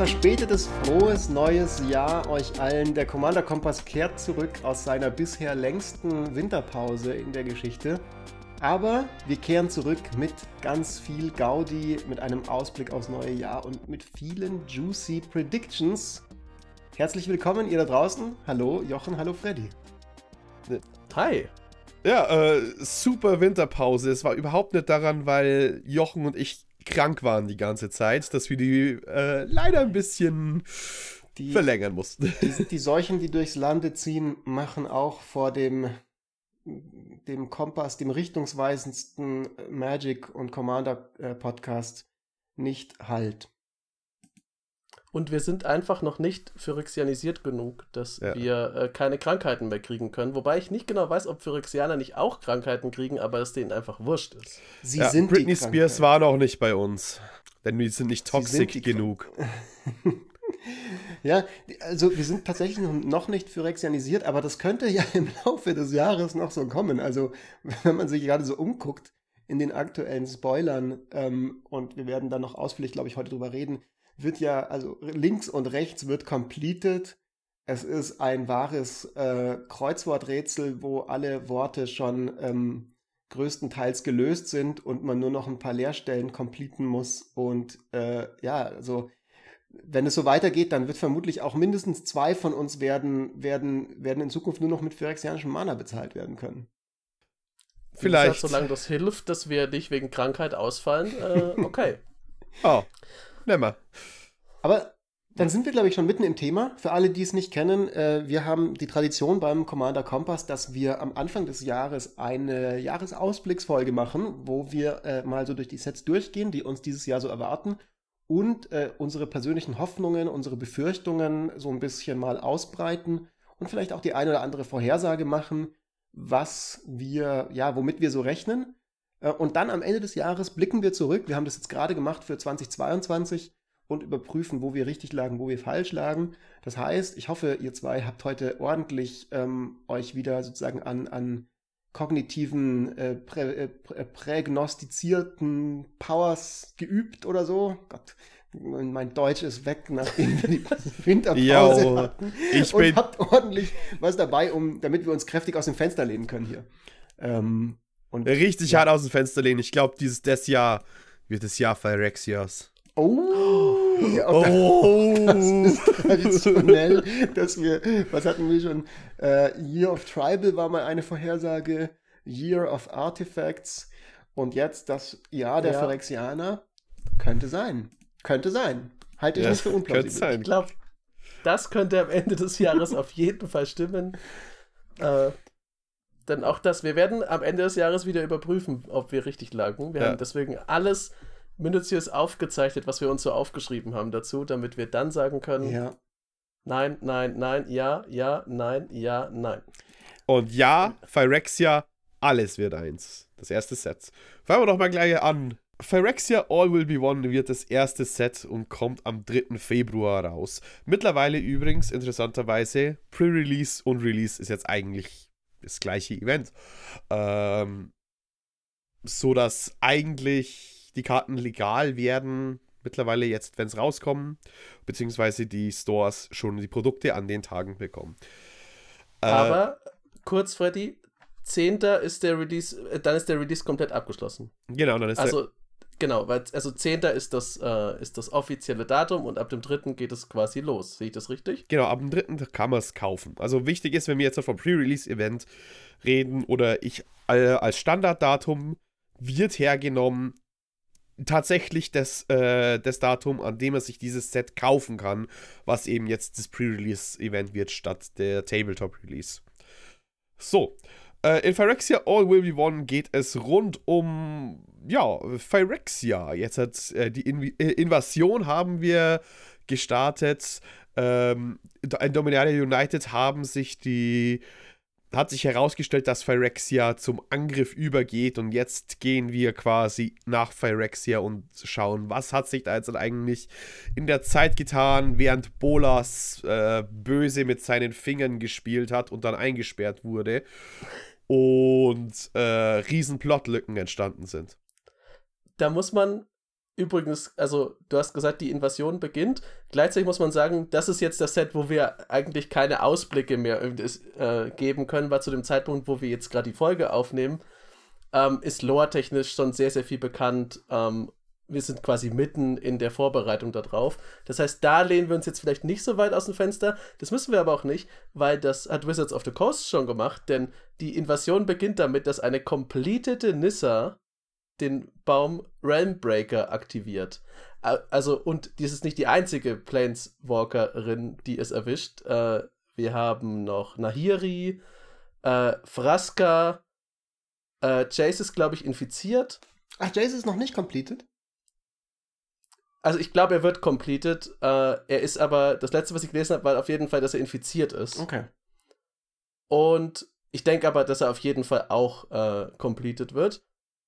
verspätetes, frohes neues Jahr euch allen. Der Commander Kompass kehrt zurück aus seiner bisher längsten Winterpause in der Geschichte. Aber wir kehren zurück mit ganz viel Gaudi, mit einem Ausblick aufs neue Jahr und mit vielen juicy Predictions. Herzlich willkommen, ihr da draußen. Hallo Jochen, hallo Freddy. Hi. Ja, äh, super Winterpause. Es war überhaupt nicht daran, weil Jochen und ich krank waren die ganze Zeit, dass wir die äh, leider ein bisschen die, verlängern mussten. Die, die Seuchen, die durchs Lande ziehen, machen auch vor dem, dem Kompass, dem richtungsweisendsten Magic und Commander äh, Podcast nicht Halt. Und wir sind einfach noch nicht phyrexianisiert genug, dass ja. wir äh, keine Krankheiten mehr kriegen können. Wobei ich nicht genau weiß, ob Phyrexianer nicht auch Krankheiten kriegen, aber es denen einfach wurscht ist. Sie ja, sind Britney Spears war noch nicht bei uns. Denn wir sind nicht toxisch genug. ja, also wir sind tatsächlich noch nicht phyrexianisiert, aber das könnte ja im Laufe des Jahres noch so kommen. Also wenn man sich gerade so umguckt in den aktuellen Spoilern, ähm, und wir werden dann noch ausführlich, glaube ich, heute drüber reden, wird ja, also links und rechts wird completed. Es ist ein wahres äh, Kreuzworträtsel, wo alle Worte schon ähm, größtenteils gelöst sind und man nur noch ein paar Leerstellen completen muss. Und äh, ja, also wenn es so weitergeht, dann wird vermutlich auch mindestens zwei von uns werden, werden, werden in Zukunft nur noch mit phyrexianischem Mana bezahlt werden können. Vielleicht. Gesagt, solange das hilft, dass wir nicht wegen Krankheit ausfallen, äh, okay. oh, nimmer. Aber dann sind wir, glaube ich, schon mitten im Thema. Für alle, die es nicht kennen, äh, wir haben die Tradition beim Commander Kompass, dass wir am Anfang des Jahres eine Jahresausblicksfolge machen, wo wir äh, mal so durch die Sets durchgehen, die uns dieses Jahr so erwarten und äh, unsere persönlichen Hoffnungen, unsere Befürchtungen so ein bisschen mal ausbreiten und vielleicht auch die eine oder andere Vorhersage machen, was wir, ja, womit wir so rechnen. Äh, und dann am Ende des Jahres blicken wir zurück. Wir haben das jetzt gerade gemacht für 2022 und überprüfen, wo wir richtig lagen, wo wir falsch lagen. Das heißt, ich hoffe, ihr zwei habt heute ordentlich ähm, euch wieder sozusagen an, an kognitiven, äh, prä, äh, äh prägnostizierten Powers geübt oder so. Gott, mein Deutsch ist weg, nachdem wir die Winterpause Yo, hatten. Ich und habt ordentlich was dabei, um, damit wir uns kräftig aus dem Fenster lehnen können hier. Ähm, und, Richtig ja. hart aus dem Fenster lehnen. Ich glaube, dieses das Jahr wird das Jahr Phyrexias. Oh, ja, oh. das ist traditionell, dass wir, was hatten wir schon? Uh, Year of Tribal war mal eine Vorhersage, Year of Artifacts und jetzt das Jahr der ja. Phyrexianer. Könnte sein. Könnte sein. Halte ich ja, nicht für unplausibel. Ich glaube, das könnte am Ende des Jahres auf jeden Fall stimmen. Äh, denn auch das, wir werden am Ende des Jahres wieder überprüfen, ob wir richtig lagen. Wir ja. haben deswegen alles minutiös aufgezeichnet, was wir uns so aufgeschrieben haben dazu, damit wir dann sagen können, ja. nein, nein, nein, ja, ja, nein, ja, nein. Und ja, Phyrexia, alles wird eins. Das erste Set. Fangen wir doch mal gleich an. Phyrexia All Will Be One wird das erste Set und kommt am 3. Februar raus. Mittlerweile übrigens, interessanterweise, Pre-Release und Release ist jetzt eigentlich das gleiche Event. Ähm, so dass eigentlich die Karten legal werden mittlerweile jetzt, wenn es rauskommen, beziehungsweise die Stores schon die Produkte an den Tagen bekommen. Äh, Aber kurz, Freddy, 10. ist der Release, äh, dann ist der Release komplett abgeschlossen. Genau, dann ist Also, genau, weil, also 10. ist das, äh, ist das offizielle Datum und ab dem 3. geht es quasi los. Sehe ich das richtig? Genau, ab dem 3. kann man es kaufen. Also wichtig ist, wenn wir jetzt vom Pre-Release-Event reden oder ich äh, als Standarddatum wird hergenommen tatsächlich das, äh, das Datum, an dem er sich dieses Set kaufen kann, was eben jetzt das Pre-Release-Event wird, statt der Tabletop-Release. So, äh, in Phyrexia All Will Be One geht es rund um, ja, Phyrexia. Jetzt hat äh, die In äh, Invasion haben wir gestartet. Ähm, in Dominaria United haben sich die hat sich herausgestellt, dass Phyrexia zum Angriff übergeht und jetzt gehen wir quasi nach Phyrexia und schauen, was hat sich da jetzt eigentlich in der Zeit getan, während Bolas äh, böse mit seinen Fingern gespielt hat und dann eingesperrt wurde und äh, riesen Plotlücken entstanden sind. Da muss man übrigens, also du hast gesagt, die Invasion beginnt. Gleichzeitig muss man sagen, das ist jetzt das Set, wo wir eigentlich keine Ausblicke mehr äh, geben können, weil zu dem Zeitpunkt, wo wir jetzt gerade die Folge aufnehmen, ähm, ist lore-technisch schon sehr, sehr viel bekannt. Ähm, wir sind quasi mitten in der Vorbereitung darauf. Das heißt, da lehnen wir uns jetzt vielleicht nicht so weit aus dem Fenster. Das müssen wir aber auch nicht, weil das hat Wizards of the Coast schon gemacht, denn die Invasion beginnt damit, dass eine completete Nissa den Baum Realmbreaker aktiviert. Also, und dies ist nicht die einzige Planeswalkerin, die es erwischt. Äh, wir haben noch Nahiri, äh, Fraska, äh, Jace ist, glaube ich, infiziert. Ach, Jace ist noch nicht completed? Also ich glaube, er wird completed. Äh, er ist aber, das letzte, was ich gelesen habe, war auf jeden Fall, dass er infiziert ist. Okay. Und ich denke aber, dass er auf jeden Fall auch äh, completed wird.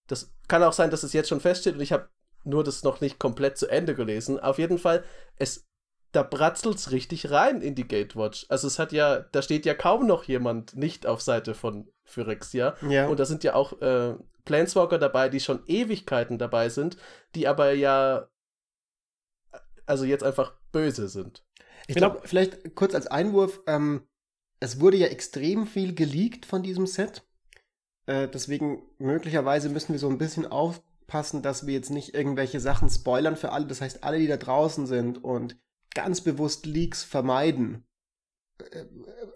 Das kann auch sein, dass es jetzt schon feststeht und ich habe nur das noch nicht komplett zu Ende gelesen. Auf jeden Fall, es, da bratzelt es richtig rein in die Gatewatch. Also es hat ja, da steht ja kaum noch jemand nicht auf Seite von Phyrexia. Ja. Und da sind ja auch äh, Planeswalker dabei, die schon Ewigkeiten dabei sind, die aber ja also jetzt einfach böse sind. Ich glaube, vielleicht kurz als Einwurf, ähm, es wurde ja extrem viel geleakt von diesem Set. Äh, deswegen möglicherweise müssen wir so ein bisschen aufpassen, dass wir jetzt nicht irgendwelche Sachen spoilern für alle. Das heißt, alle, die da draußen sind und ganz bewusst Leaks vermeiden,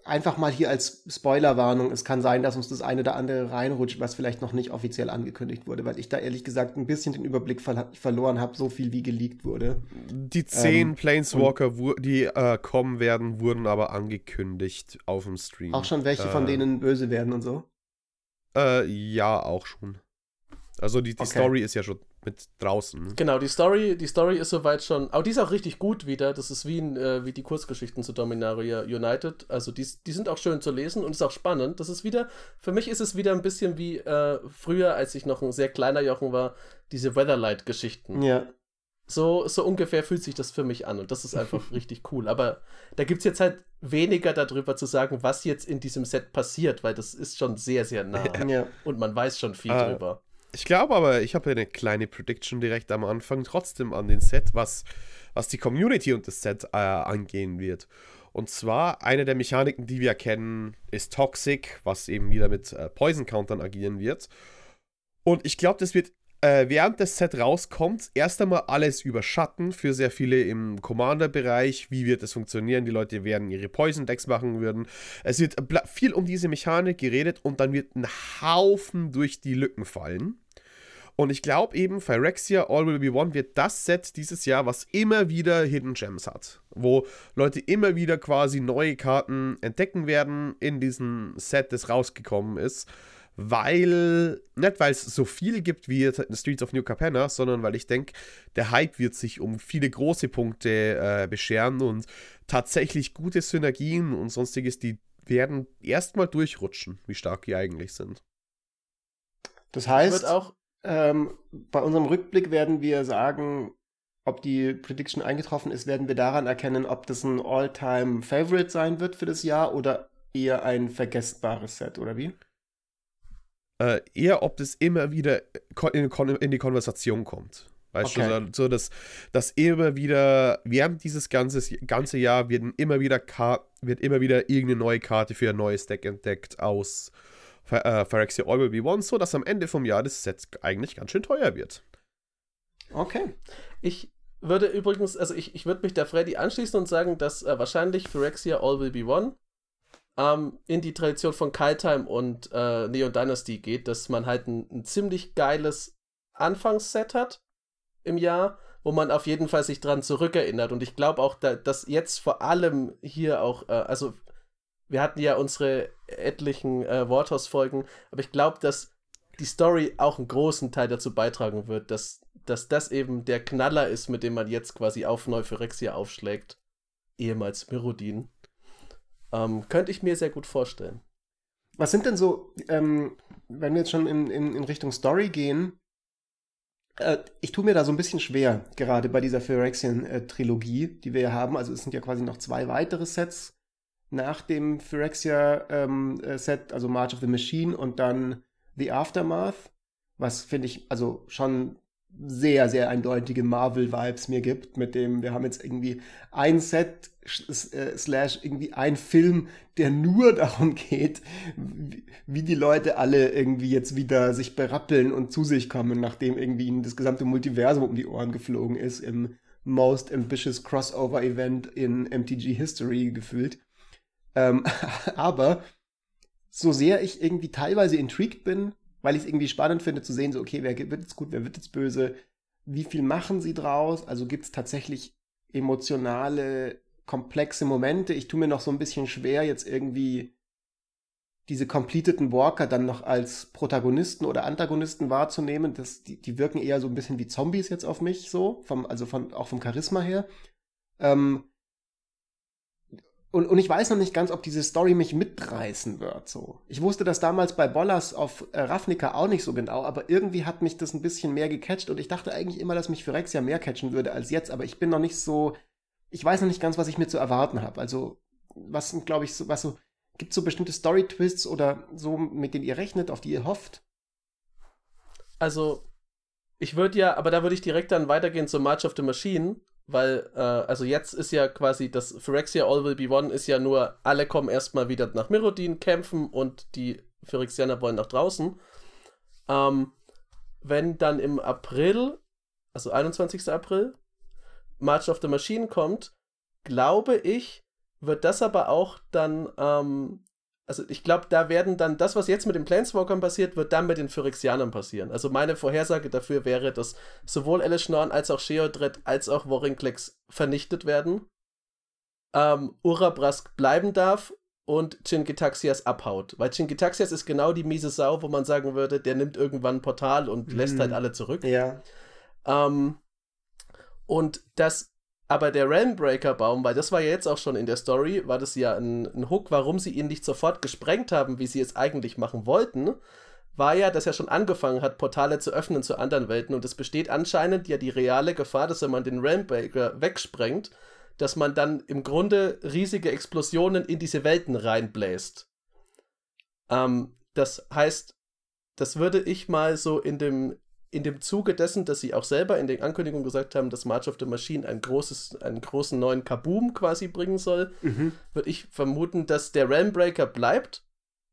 einfach mal hier als Spoilerwarnung, es kann sein, dass uns das eine oder andere reinrutscht, was vielleicht noch nicht offiziell angekündigt wurde, weil ich da ehrlich gesagt ein bisschen den Überblick ver verloren habe, so viel wie geleakt wurde. Die zehn ähm, Planeswalker, die äh, kommen werden, wurden aber angekündigt auf dem Stream. Auch schon welche äh, von denen böse werden und so? Äh, ja, auch schon. Also die, die okay. Story ist ja schon mit draußen. Genau, die Story, die Story ist soweit schon, aber die ist auch richtig gut wieder. Das ist wie, äh, wie die Kurzgeschichten zu Dominaria United. Also die, die sind auch schön zu lesen und ist auch spannend. Das ist wieder, für mich ist es wieder ein bisschen wie äh, früher, als ich noch ein sehr kleiner Jochen war, diese Weatherlight-Geschichten. Ja. So, so ungefähr fühlt sich das für mich an und das ist einfach richtig cool. Aber da gibt es jetzt halt weniger darüber zu sagen, was jetzt in diesem Set passiert, weil das ist schon sehr, sehr nah. Ja. Und man weiß schon viel ah, drüber. Ich glaube aber, ich habe eine kleine Prediction direkt am Anfang trotzdem an den Set, was, was die Community und das Set äh, angehen wird. Und zwar, eine der Mechaniken, die wir kennen, ist Toxic, was eben wieder mit äh, Poison-Countern agieren wird. Und ich glaube, das wird äh, während das Set rauskommt, erst einmal alles überschatten für sehr viele im Commander-Bereich. Wie wird es funktionieren? Die Leute werden ihre Poison-Decks machen würden. Es wird viel um diese Mechanik geredet und dann wird ein Haufen durch die Lücken fallen. Und ich glaube eben, Phyrexia All Will Be One wird das Set dieses Jahr, was immer wieder Hidden Gems hat. Wo Leute immer wieder quasi neue Karten entdecken werden in diesem Set, das rausgekommen ist weil, nicht weil es so viel gibt wie in Streets of New Capenna, sondern weil ich denke, der Hype wird sich um viele große Punkte äh, bescheren und tatsächlich gute Synergien und sonstiges, die werden erstmal durchrutschen, wie stark die eigentlich sind. Das heißt, auch ähm, bei unserem Rückblick werden wir sagen, ob die Prediction eingetroffen ist, werden wir daran erkennen, ob das ein All-Time-Favorite sein wird für das Jahr oder eher ein vergessbares Set, oder wie? äh, eher, ob das immer wieder in, in die Konversation kommt. Weißt okay. du, so dass, dass immer wieder, während dieses ganze, ganze Jahr wird immer wieder wird immer wieder irgendeine neue Karte für ein neues Deck entdeckt aus äh, Phyrexia All Will Be One, so dass am Ende vom Jahr das Set eigentlich ganz schön teuer wird. Okay. Ich würde übrigens, also ich, ich würde mich der Freddy anschließen und sagen, dass äh, wahrscheinlich Phyrexia All Will Be One ähm, in die Tradition von Kaltheim und äh, Neon Dynasty geht, dass man halt ein, ein ziemlich geiles Anfangsset hat im Jahr, wo man auf jeden Fall sich dran zurückerinnert. Und ich glaube auch, da, dass jetzt vor allem hier auch, äh, also wir hatten ja unsere etlichen äh, Warthos-Folgen, aber ich glaube, dass die Story auch einen großen Teil dazu beitragen wird, dass, dass das eben der Knaller ist, mit dem man jetzt quasi auf Neuphyrexia aufschlägt, ehemals Mirrodin. Ähm, könnte ich mir sehr gut vorstellen. Was sind denn so, ähm, wenn wir jetzt schon in, in, in Richtung Story gehen, äh, ich tue mir da so ein bisschen schwer, gerade bei dieser Phyrexian-Trilogie, die wir ja haben. Also es sind ja quasi noch zwei weitere Sets nach dem Phyrexia-Set, ähm, äh, also March of the Machine und dann The Aftermath, was finde ich also schon sehr, sehr eindeutige Marvel-Vibes mir gibt, mit dem wir haben jetzt irgendwie ein Set äh, slash irgendwie ein Film, der nur darum geht, wie die Leute alle irgendwie jetzt wieder sich berappeln und zu sich kommen, nachdem irgendwie ihnen das gesamte Multiversum um die Ohren geflogen ist im Most Ambitious Crossover Event in MTG History gefühlt. Ähm, aber so sehr ich irgendwie teilweise intrigued bin, weil ich es irgendwie spannend finde zu sehen, so, okay, wer wird jetzt gut, wer wird jetzt böse, wie viel machen sie draus? Also gibt es tatsächlich emotionale, komplexe Momente. Ich tue mir noch so ein bisschen schwer, jetzt irgendwie diese completeden Walker dann noch als Protagonisten oder Antagonisten wahrzunehmen. Das, die, die wirken eher so ein bisschen wie Zombies jetzt auf mich, so, vom, also von, auch vom Charisma her. Ähm, und, und ich weiß noch nicht ganz, ob diese Story mich mitreißen wird. So. Ich wusste das damals bei Bollers auf äh, Ravnica auch nicht so genau, aber irgendwie hat mich das ein bisschen mehr gecatcht und ich dachte eigentlich immer, dass mich Phyrexia mehr catchen würde als jetzt, aber ich bin noch nicht so, ich weiß noch nicht ganz, was ich mir zu erwarten habe. Also, was sind, glaube ich, so, was so, gibt so bestimmte Story-Twists oder so, mit denen ihr rechnet, auf die ihr hofft? Also, ich würde ja, aber da würde ich direkt dann weitergehen zu March of the Machine, weil, äh, also jetzt ist ja quasi das Phyrexia All Will Be One ist ja nur, alle kommen erstmal wieder nach Mirrodin kämpfen und die Phyrexianer wollen nach draußen. Ähm, wenn dann im April, also 21. April, March of the Machine kommt, glaube ich, wird das aber auch dann ähm, also ich glaube, da werden dann das, was jetzt mit den Planeswalkern passiert, wird dann mit den Phyrexianern passieren. Also meine Vorhersage dafür wäre, dass sowohl Elishnorn als auch Sheodred als auch Vorinclex vernichtet werden. Ähm, Urabrask bleiben darf und Chingitaxias abhaut. Weil Chingitaxias ist genau die miese Sau, wo man sagen würde, der nimmt irgendwann ein Portal und mhm. lässt halt alle zurück. Ja. Ähm, und das aber der Realmbreaker-Baum, weil das war ja jetzt auch schon in der Story, war das ja ein, ein Hook, warum sie ihn nicht sofort gesprengt haben, wie sie es eigentlich machen wollten, war ja, dass er schon angefangen hat, Portale zu öffnen zu anderen Welten. Und es besteht anscheinend ja die reale Gefahr, dass wenn man den Realmbreaker wegsprengt, dass man dann im Grunde riesige Explosionen in diese Welten reinbläst. Ähm, das heißt, das würde ich mal so in dem in dem Zuge dessen, dass sie auch selber in den Ankündigungen gesagt haben, dass March of the Machine ein großes, einen großen neuen Kaboom quasi bringen soll, mhm. würde ich vermuten, dass der Realmbreaker bleibt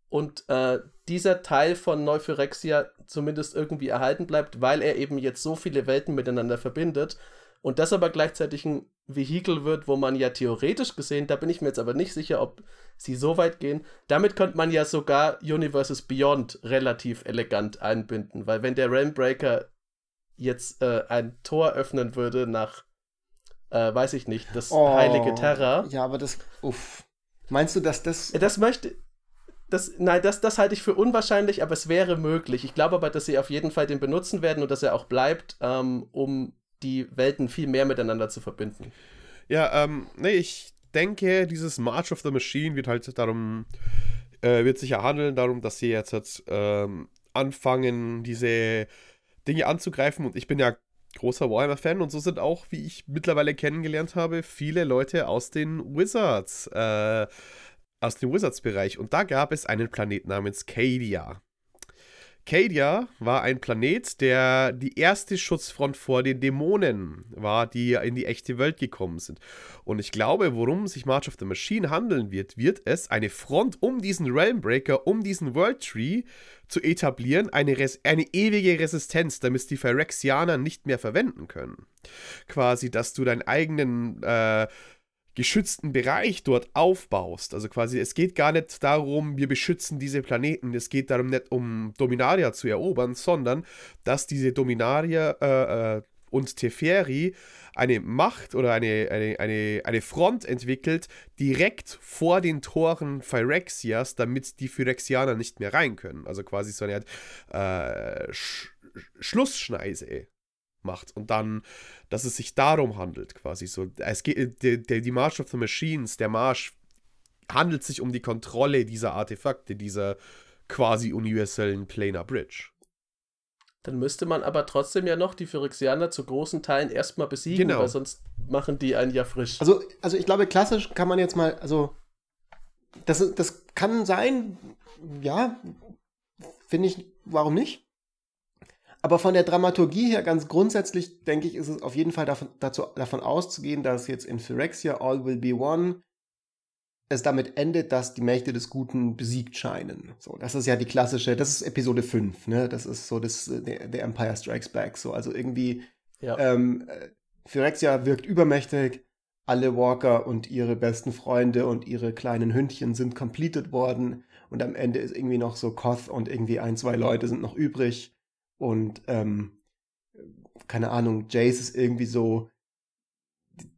und äh, dieser Teil von Neuphyrexia zumindest irgendwie erhalten bleibt, weil er eben jetzt so viele Welten miteinander verbindet und das aber gleichzeitig ein Vehikel wird, wo man ja theoretisch gesehen, da bin ich mir jetzt aber nicht sicher, ob sie so weit gehen, damit könnte man ja sogar Universes Beyond relativ elegant einbinden, weil wenn der Realmbreaker jetzt äh, ein Tor öffnen würde nach, äh, weiß ich nicht, das oh, heilige Terra. Ja, aber das, uff. Meinst du, dass das. Das möchte. Das, nein, das, das halte ich für unwahrscheinlich, aber es wäre möglich. Ich glaube aber, dass sie auf jeden Fall den benutzen werden und dass er auch bleibt, ähm, um die Welten viel mehr miteinander zu verbinden. Ja, ähm, nee, ich denke, dieses March of the Machine wird halt darum, äh, wird sicher handeln, darum, dass sie jetzt, jetzt ähm, anfangen, diese Dinge anzugreifen. Und ich bin ja großer Warhammer-Fan und so sind auch, wie ich mittlerweile kennengelernt habe, viele Leute aus den Wizards, äh, aus dem Wizards-Bereich. Und da gab es einen Planet namens Cadia. Cadia war ein Planet, der die erste Schutzfront vor den Dämonen war, die in die echte Welt gekommen sind. Und ich glaube, worum sich March of the Machine handeln wird, wird es eine Front um diesen Realmbreaker, um diesen World Tree zu etablieren, eine, Res eine ewige Resistenz, damit die Phyrexianer nicht mehr verwenden können. Quasi, dass du deinen eigenen äh, geschützten Bereich dort aufbaust. Also quasi, es geht gar nicht darum, wir beschützen diese Planeten. Es geht darum nicht um Dominaria zu erobern, sondern dass diese Dominaria äh, äh, und Teferi eine Macht oder eine, eine, eine, eine Front entwickelt, direkt vor den Toren Phyrexias, damit die Phyrexianer nicht mehr rein können. Also quasi so eine Art äh, Sch Schlussschneise macht und dann, dass es sich darum handelt, quasi so. Es geht, die, die March of the Machines, der Marsch handelt sich um die Kontrolle dieser Artefakte, dieser quasi universellen Planar Bridge. Dann müsste man aber trotzdem ja noch die Phyrexianer zu großen Teilen erstmal besiegen, genau. weil sonst machen die einen ja frisch. Also, also ich glaube, klassisch kann man jetzt mal, also das, das kann sein, ja, finde ich, warum nicht? Aber von der Dramaturgie her ganz grundsätzlich, denke ich, ist es auf jeden Fall davon, dazu, davon auszugehen, dass jetzt in Phyrexia All Will Be One es damit endet, dass die Mächte des Guten besiegt scheinen. So, das ist ja die klassische, das ist Episode 5, ne? Das ist so das, der, der Empire Strikes Back. So, also irgendwie, ja. ähm, Phyrexia wirkt übermächtig, alle Walker und ihre besten Freunde und ihre kleinen Hündchen sind completed worden und am Ende ist irgendwie noch so Koth und irgendwie ein, zwei Leute sind noch übrig und ähm, keine Ahnung, Jace ist irgendwie so,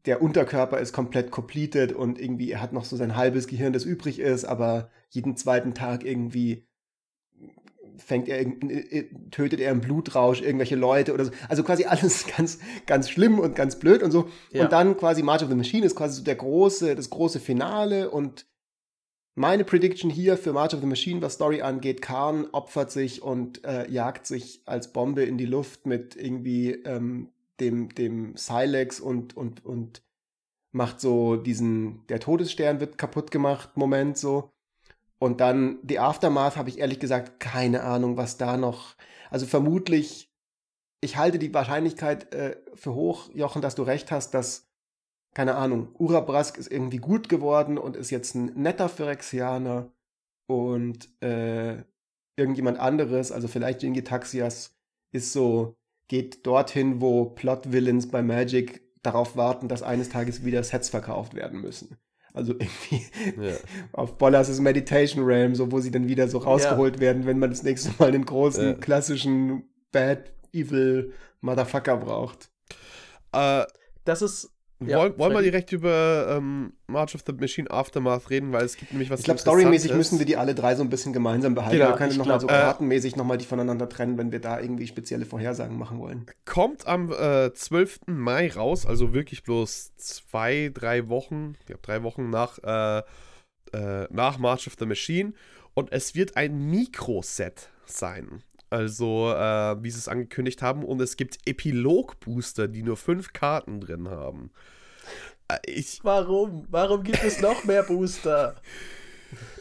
der Unterkörper ist komplett completed und irgendwie er hat noch so sein halbes Gehirn, das übrig ist, aber jeden zweiten Tag irgendwie fängt er, äh, tötet er im Blutrausch irgendwelche Leute oder so. Also quasi alles ganz, ganz schlimm und ganz blöd und so. Ja. Und dann quasi March of the Machine ist quasi so der große, das große Finale und meine Prediction hier für March of the Machine, was Story angeht, Khan opfert sich und äh, jagt sich als Bombe in die Luft mit irgendwie ähm, dem, dem Silex und, und, und macht so diesen, der Todesstern wird kaputt gemacht, Moment so. Und dann die Aftermath habe ich ehrlich gesagt keine Ahnung, was da noch, also vermutlich, ich halte die Wahrscheinlichkeit äh, für hoch, Jochen, dass du recht hast, dass keine Ahnung, Urabrask ist irgendwie gut geworden und ist jetzt ein netter Phyrexianer und äh, irgendjemand anderes, also vielleicht Jingi Taxias, ist so, geht dorthin, wo Plot-Villains bei Magic darauf warten, dass eines Tages wieder Sets verkauft werden müssen. Also irgendwie ja. auf Bollas' Meditation Realm, so wo sie dann wieder so rausgeholt ja. werden, wenn man das nächste Mal den großen, ja. klassischen Bad, Evil Motherfucker braucht. Äh, das ist ja, wollen, wollen wir direkt über ähm, March of the Machine Aftermath reden, weil es gibt nämlich was Ich glaube, storymäßig müssen wir die alle drei so ein bisschen gemeinsam behalten. Genau, wir können nochmal so äh, kartenmäßig nochmal die voneinander trennen, wenn wir da irgendwie spezielle Vorhersagen machen wollen. Kommt am äh, 12. Mai raus, also wirklich bloß zwei, drei Wochen, ich glaube drei Wochen nach, äh, äh, nach March of the Machine. Und es wird ein Mikroset sein. Also, äh, wie sie es angekündigt haben. Und es gibt Epilog-Booster, die nur fünf Karten drin haben. Äh, ich Warum? Warum gibt es noch mehr Booster?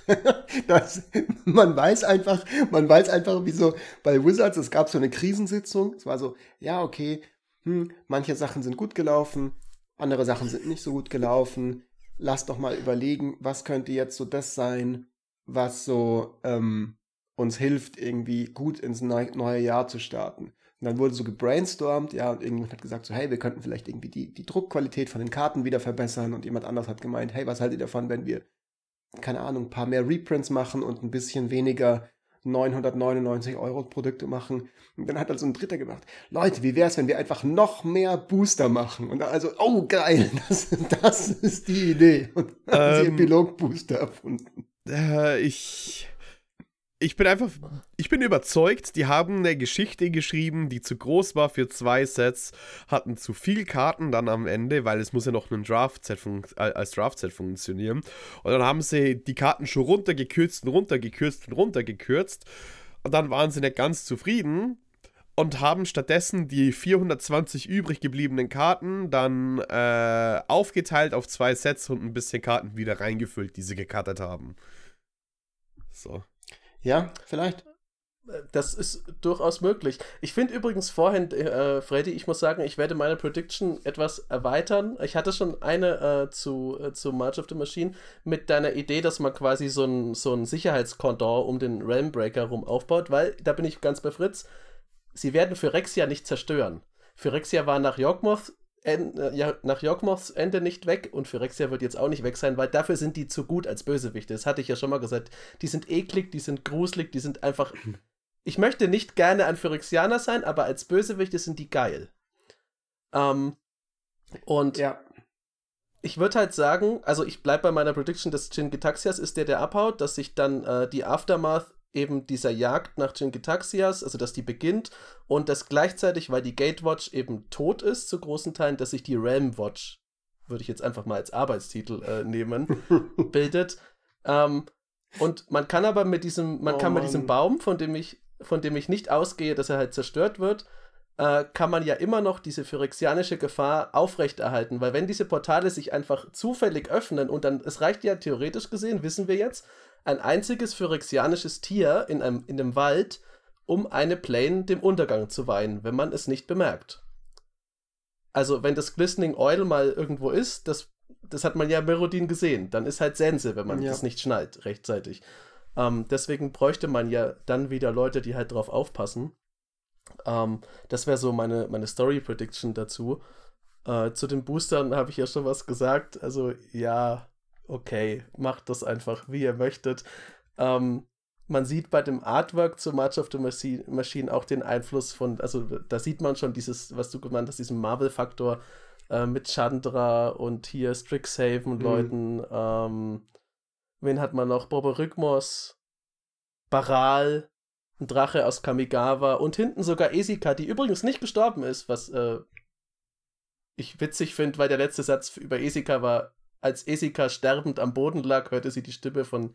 das, man weiß einfach, man weiß einfach, wieso bei Wizards, es gab so eine Krisensitzung. Es war so, ja, okay, hm, manche Sachen sind gut gelaufen, andere Sachen sind nicht so gut gelaufen. Lass doch mal überlegen, was könnte jetzt so das sein, was so ähm, uns hilft, irgendwie gut ins neue Jahr zu starten. Und dann wurde so gebrainstormt, ja, und irgendjemand hat gesagt, so, hey, wir könnten vielleicht irgendwie die, die Druckqualität von den Karten wieder verbessern. Und jemand anders hat gemeint, hey, was haltet ihr davon, wenn wir, keine Ahnung, ein paar mehr Reprints machen und ein bisschen weniger 999 Euro Produkte machen. Und dann hat also ein Dritter gemacht, Leute, wie wäre es, wenn wir einfach noch mehr Booster machen? Und also, oh geil, das, das ist die Idee. Und ähm, haben sie Epilog-Booster erfunden. Äh, ich ich bin einfach, ich bin überzeugt, die haben eine Geschichte geschrieben, die zu groß war für zwei Sets, hatten zu viel Karten dann am Ende, weil es muss ja noch ein Draft-Set als Draft-Set funktionieren. Und dann haben sie die Karten schon runtergekürzt und runtergekürzt und runtergekürzt. Und dann waren sie nicht ganz zufrieden und haben stattdessen die 420 übrig gebliebenen Karten dann äh, aufgeteilt auf zwei Sets und ein bisschen Karten wieder reingefüllt, die sie gekartet haben. So. Ja, vielleicht. Das ist durchaus möglich. Ich finde übrigens vorhin, äh, Freddy, ich muss sagen, ich werde meine Prediction etwas erweitern. Ich hatte schon eine äh, zu, äh, zu March of the Machine mit deiner Idee, dass man quasi so ein, so ein Sicherheitskondor um den Realmbreaker rum aufbaut, weil, da bin ich ganz bei Fritz, sie werden Phyrexia nicht zerstören. Phyrexia war nach Yorkmoth ja, nach Yorkmoths Ende nicht weg und Phyrexia wird jetzt auch nicht weg sein, weil dafür sind die zu gut als Bösewichte. Das hatte ich ja schon mal gesagt. Die sind eklig, die sind gruselig, die sind einfach. Ich möchte nicht gerne ein Phyrexianer sein, aber als Bösewichte sind die geil. Ähm, und ja. ich würde halt sagen, also ich bleibe bei meiner Prediction, dass Jin Gitaxias ist der, der abhaut, dass sich dann äh, die Aftermath eben dieser Jagd nach Jingitaxias, also dass die beginnt und dass gleichzeitig, weil die Gatewatch eben tot ist, zu großen Teilen, dass sich die Realm Watch, würde ich jetzt einfach mal als Arbeitstitel äh, nehmen, bildet. Ähm, und man kann aber mit diesem, man oh, kann mit diesem Baum, von dem ich, von dem ich nicht ausgehe, dass er halt zerstört wird, äh, kann man ja immer noch diese phyrexianische Gefahr aufrechterhalten, weil wenn diese Portale sich einfach zufällig öffnen und dann, es reicht ja theoretisch gesehen, wissen wir jetzt, ein einziges phyrexianisches Tier in einem, in einem Wald um eine Plane dem Untergang zu weihen, wenn man es nicht bemerkt. Also, wenn das Glistening Oil mal irgendwo ist, das, das hat man ja Merodin gesehen, dann ist halt Sense, wenn man ja. das nicht schnallt rechtzeitig. Ähm, deswegen bräuchte man ja dann wieder Leute, die halt drauf aufpassen. Ähm, das wäre so meine, meine Story Prediction dazu. Äh, zu den Boostern habe ich ja schon was gesagt. Also, ja, okay, macht das einfach, wie ihr möchtet. Ähm, man sieht bei dem Artwork zu March of the Machine auch den Einfluss von, also da sieht man schon dieses, was du gemeint hast, diesen Marvel-Faktor äh, mit Chandra und hier Strixhaven-Leuten. Mhm. Ähm, wen hat man noch? Bobo Rhythmos, Baral, ein Drache aus Kamigawa und hinten sogar Esika, die übrigens nicht gestorben ist, was äh, ich witzig finde, weil der letzte Satz über Esika war, als Esika sterbend am Boden lag, hörte sie die Stimme von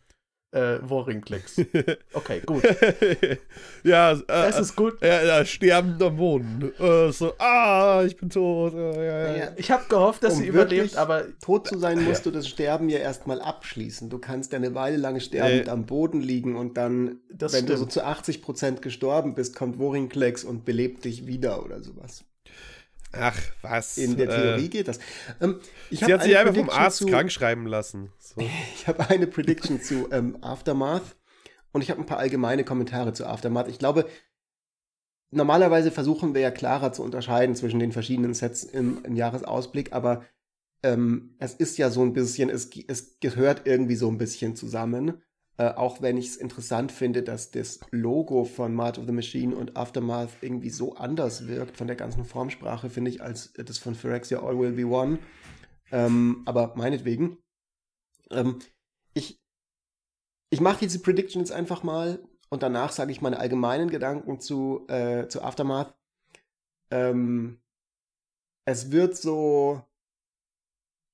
äh, Worinklex. Okay, gut. ja, äh, das ist gut. Ja, ja sterbend am Boden. Äh, so, ah, ich bin tot. Äh, ja, ja. Ich habe gehofft, dass um sie überlebt, aber. Tot zu sein, musst du das Sterben ja erstmal abschließen. Du kannst ja eine Weile lang sterbend äh, am Boden liegen und dann, wenn stimmt. du so zu 80 Prozent gestorben bist, kommt Worinklex und belebt dich wieder oder sowas. Ach, was? In der Theorie äh, geht das. Ähm, Sie hat sich einfach vom Arzt zu, krank schreiben lassen. So. ich habe eine Prediction zu ähm, Aftermath und ich habe ein paar allgemeine Kommentare zu Aftermath. Ich glaube, normalerweise versuchen wir ja klarer zu unterscheiden zwischen den verschiedenen Sets im, im Jahresausblick, aber ähm, es ist ja so ein bisschen, es, es gehört irgendwie so ein bisschen zusammen. Äh, auch wenn ich es interessant finde, dass das Logo von March of the Machine und Aftermath irgendwie so anders wirkt von der ganzen Formsprache, finde ich, als das von Phyrexia All Will Be One. Ähm, aber meinetwegen. Ähm, ich ich mache diese Prediction jetzt einfach mal und danach sage ich meine allgemeinen Gedanken zu, äh, zu Aftermath. Ähm, es wird so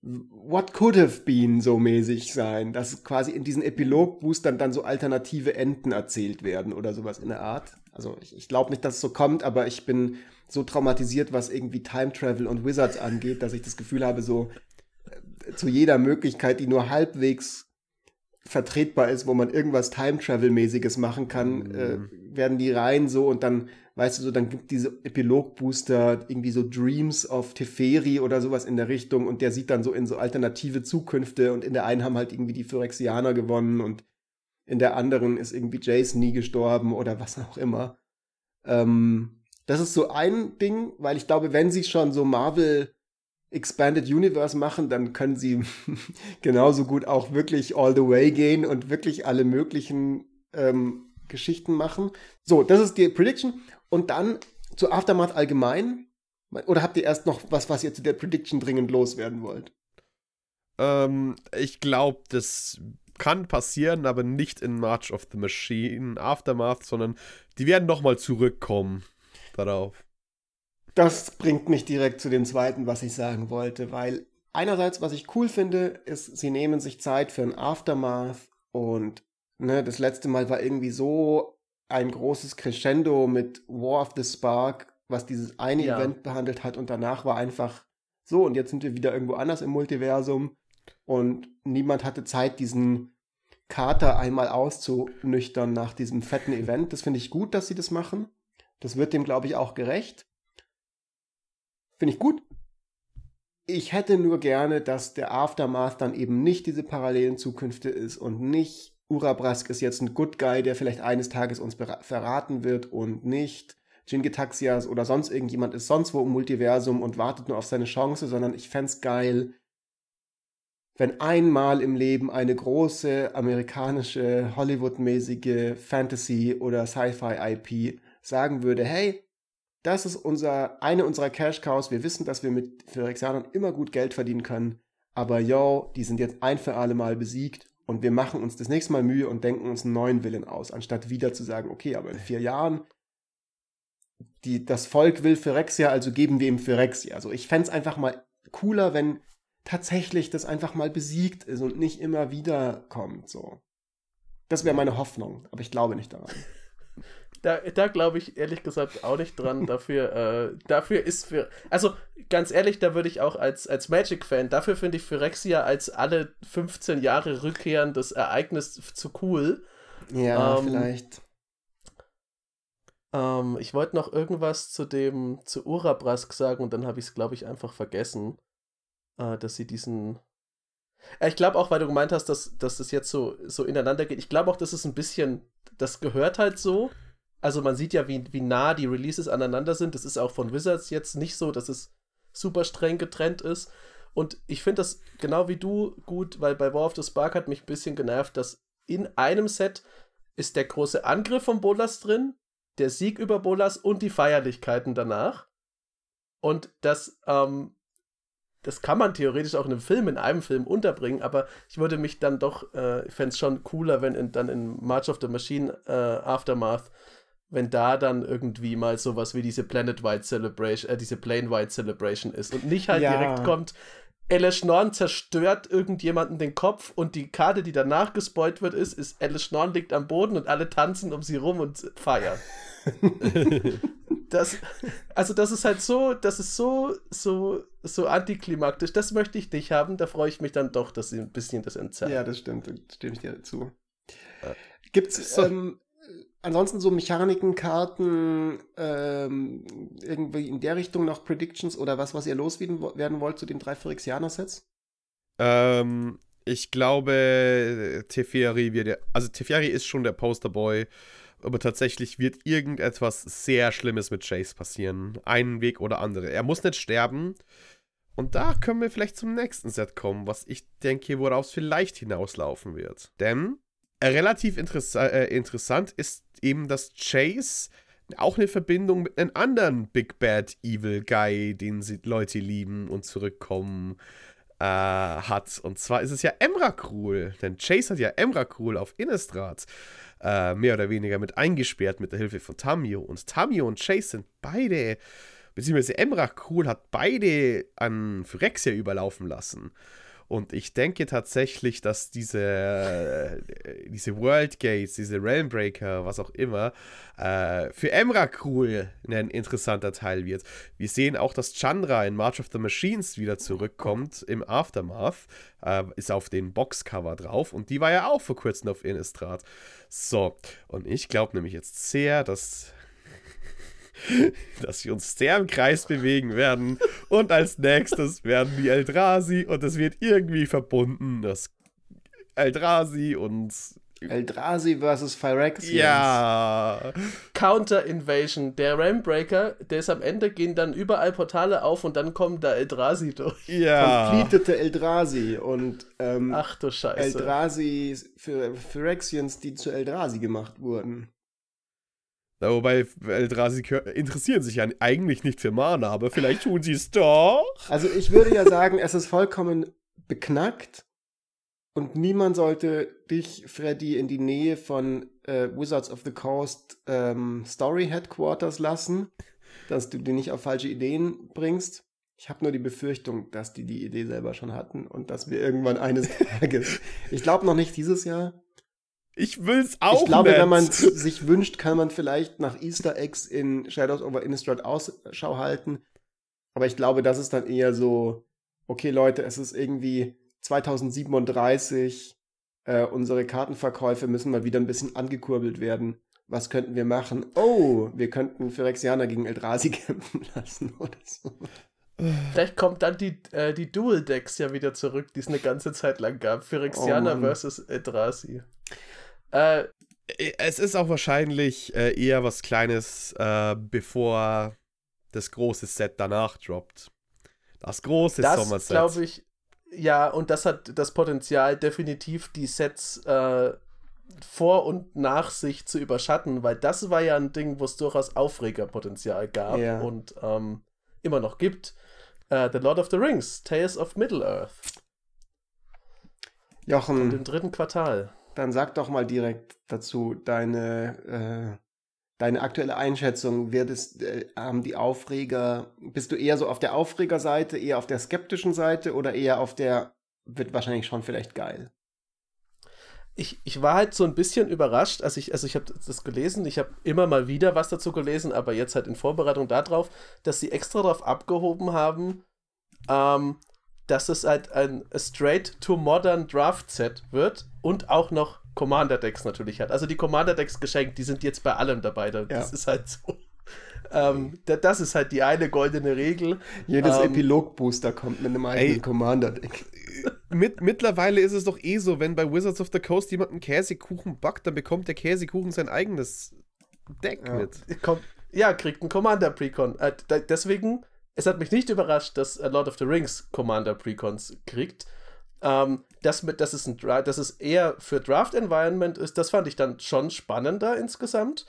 What could have been so mäßig sein, dass quasi in diesen Epilog-Boostern dann so alternative Enden erzählt werden oder sowas in der Art. Also ich, ich glaube nicht, dass es so kommt, aber ich bin so traumatisiert, was irgendwie Time Travel und Wizards angeht, dass ich das Gefühl habe, so äh, zu jeder Möglichkeit, die nur halbwegs vertretbar ist, wo man irgendwas Time Travel mäßiges machen kann, mhm. äh, werden die rein so und dann weißt du so, dann gibt diese Epilog-Booster irgendwie so Dreams of Teferi oder sowas in der Richtung und der sieht dann so in so alternative Zukünfte und in der einen haben halt irgendwie die Phyrexianer gewonnen und in der anderen ist irgendwie Jason nie gestorben oder was auch immer. Ähm, das ist so ein Ding, weil ich glaube, wenn sie schon so Marvel Expanded Universe machen, dann können sie genauso gut auch wirklich all the way gehen und wirklich alle möglichen ähm, Geschichten machen. So, das ist die Prediction. Und dann zu Aftermath allgemein? Oder habt ihr erst noch was, was ihr zu der Prediction dringend loswerden wollt? Ähm, ich glaube, das kann passieren, aber nicht in March of the Machine Aftermath, sondern die werden nochmal zurückkommen darauf. Das bringt mich direkt zu dem zweiten, was ich sagen wollte, weil einerseits, was ich cool finde, ist, sie nehmen sich Zeit für ein Aftermath und ne, das letzte Mal war irgendwie so ein großes Crescendo mit War of the Spark, was dieses eine ja. Event behandelt hat und danach war einfach so und jetzt sind wir wieder irgendwo anders im Multiversum und niemand hatte Zeit, diesen Kater einmal auszunüchtern nach diesem fetten Event. Das finde ich gut, dass sie das machen. Das wird dem, glaube ich, auch gerecht. Finde ich gut. Ich hätte nur gerne, dass der Aftermath dann eben nicht diese parallelen Zukünfte ist und nicht Urabrask ist jetzt ein Good Guy, der vielleicht eines Tages uns verraten wird und nicht Jingitaxias oder sonst irgendjemand ist sonst wo im Multiversum und wartet nur auf seine Chance, sondern ich fände geil, wenn einmal im Leben eine große amerikanische Hollywood-mäßige Fantasy- oder Sci-Fi-IP sagen würde, hey, das ist unser, eine unserer Cash-Cows, wir wissen, dass wir mit Phyrexianern immer gut Geld verdienen können, aber yo, die sind jetzt ein für alle Mal besiegt und wir machen uns das nächste Mal Mühe und denken uns einen neuen Willen aus, anstatt wieder zu sagen, okay, aber in vier Jahren, die, das Volk will Phyrexia, also geben wir ihm Phyrexia. Also ich fände es einfach mal cooler, wenn tatsächlich das einfach mal besiegt ist und nicht immer wieder kommt. So. Das wäre meine Hoffnung, aber ich glaube nicht daran. Da, da glaube ich ehrlich gesagt auch nicht dran. Dafür, äh, dafür ist für. Also ganz ehrlich, da würde ich auch als, als Magic-Fan, dafür finde ich Phyrexia als alle 15 Jahre rückkehrendes Ereignis zu cool. Ja, ähm, vielleicht. Ähm, ich wollte noch irgendwas zu dem, zu Urabrask sagen und dann habe ich es, glaube ich, einfach vergessen, äh, dass sie diesen. Ja, ich glaube auch, weil du gemeint hast, dass, dass das jetzt so, so ineinander geht. Ich glaube auch, das ist ein bisschen, das gehört halt so. Also man sieht ja, wie, wie nah die Releases aneinander sind. Das ist auch von Wizards jetzt nicht so, dass es super streng getrennt ist. Und ich finde das genau wie du gut, weil bei War of the Spark hat mich ein bisschen genervt, dass in einem Set ist der große Angriff von Bolas drin, der Sieg über Bolas und die Feierlichkeiten danach. Und das, ähm, das kann man theoretisch auch in einem Film, in einem Film unterbringen, aber ich würde mich dann doch, äh, ich fände es schon cooler, wenn in, dann in March of the Machine äh, Aftermath, wenn da dann irgendwie mal sowas wie diese Planet-Wide Celebration, äh, diese Plane-Wide Celebration ist und nicht halt ja. direkt kommt, Alice Norn zerstört irgendjemanden den Kopf und die Karte, die danach gespoilt wird, ist, ist Alice Norn liegt am Boden und alle tanzen um sie rum und feiern. das, also das ist halt so, das ist so, so, so antiklimaktisch. Das möchte ich nicht haben. Da freue ich mich dann doch, dass sie ein bisschen das entzerren. Ja, das stimmt. Da stimme ich dir dazu. Gibt es so. ähm, ansonsten so Mechaniken, Karten, ähm, irgendwie in der Richtung noch Predictions oder was, was ihr loswerden wollt zu den drei Phyrexianer-Sets? Ähm, ich glaube, Teferi wird, also Teferi ist schon der Posterboy, aber tatsächlich wird irgendetwas sehr Schlimmes mit Chase passieren. Einen Weg oder andere. Er muss nicht sterben. Und da können wir vielleicht zum nächsten Set kommen, was ich denke, woraus vielleicht hinauslaufen wird. Denn relativ interessa äh, interessant ist eben, dass Chase auch eine Verbindung mit einem anderen Big Bad Evil Guy, den sie Leute lieben und zurückkommen, äh, hat. Und zwar ist es ja Emrakul. Denn Chase hat ja Emrakul auf Innistrad äh, mehr oder weniger mit eingesperrt mit der Hilfe von Tamio. Und Tamio und Chase sind beide, beziehungsweise Emrakul hat beide an Phyrexia überlaufen lassen. Und ich denke tatsächlich, dass diese, äh, diese World Gates, diese Realmbreaker, was auch immer, äh, für Emrakul ein interessanter Teil wird. Wir sehen auch, dass Chandra in March of the Machines wieder zurückkommt im Aftermath. Äh, ist auf den Boxcover drauf und die war ja auch vor kurzem auf Innistrad. So, und ich glaube nämlich jetzt sehr, dass dass wir uns sehr im Kreis bewegen werden. Und als nächstes werden die Eldrazi und es wird irgendwie verbunden, dass Eldrazi und Eldrazi versus Phyrexians. Ja. Counter Invasion. Der Rambreaker, der ist am Ende, gehen dann überall Portale auf und dann kommen da Eldrazi durch. Ja. Completete Eldrazi und ähm, Ach du Scheiße. Eldrazi für Phyrexians, die zu Eldrazi gemacht wurden. Wobei Eldrazi interessieren sich ja eigentlich nicht für Mana, aber vielleicht tun sie es doch. Also ich würde ja sagen, es ist vollkommen beknackt und niemand sollte dich, Freddy, in die Nähe von äh, Wizards of the Coast ähm, Story Headquarters lassen, dass du die nicht auf falsche Ideen bringst. Ich habe nur die Befürchtung, dass die die Idee selber schon hatten und dass wir irgendwann eines Tages, ich glaube noch nicht dieses Jahr, ich will's auch Ich glaube, nicht. wenn man es sich wünscht, kann man vielleicht nach Easter Eggs in Shadows over Innistrad Ausschau halten. Aber ich glaube, das ist dann eher so, okay Leute, es ist irgendwie 2037, äh, unsere Kartenverkäufe müssen mal wieder ein bisschen angekurbelt werden. Was könnten wir machen? Oh, wir könnten Phyrexianer gegen Eldrazi kämpfen lassen oder so. Vielleicht kommt dann die, äh, die Dual-Decks ja wieder zurück, die es eine ganze Zeit lang gab. Phyrexianer oh versus Eldrazi. Äh, es ist auch wahrscheinlich äh, eher was Kleines, äh, bevor das große Set danach droppt. Das große das Sommerset. Das glaube ich, ja, und das hat das Potenzial, definitiv die Sets äh, vor und nach sich zu überschatten, weil das war ja ein Ding, wo es durchaus Aufregerpotenzial gab yeah. und ähm, immer noch gibt. Uh, the Lord of the Rings, Tales of Middle-earth. Jochen. Und im dritten Quartal. Dann sag doch mal direkt dazu deine, äh, deine aktuelle Einschätzung. Wird es, äh, haben die Aufreger, bist du eher so auf der Aufregerseite, eher auf der skeptischen Seite oder eher auf der, wird wahrscheinlich schon vielleicht geil? Ich, ich war halt so ein bisschen überrascht, als ich, also ich habe das gelesen, ich habe immer mal wieder was dazu gelesen, aber jetzt halt in Vorbereitung darauf, dass sie extra darauf abgehoben haben, ähm, dass es halt ein Straight to Modern Draft Set wird und auch noch Commander-Decks natürlich hat. Also die Commander-Decks geschenkt, die sind jetzt bei allem dabei. Das ja. ist halt so. Ähm, das ist halt die eine goldene Regel. Jedes ähm, Epilog-Booster kommt mit einem eigenen Commander-Deck. Mit, mittlerweile ist es doch eh so, wenn bei Wizards of the Coast jemand einen Käsekuchen backt, dann bekommt der Käsekuchen sein eigenes Deck ja. mit. Kommt, ja, kriegt einen Commander Precon. Äh, deswegen, es hat mich nicht überrascht, dass Lord of the Rings Commander Precons kriegt. Ähm, das mit, dass es, ein, dass es eher für Draft Environment ist, das fand ich dann schon spannender insgesamt.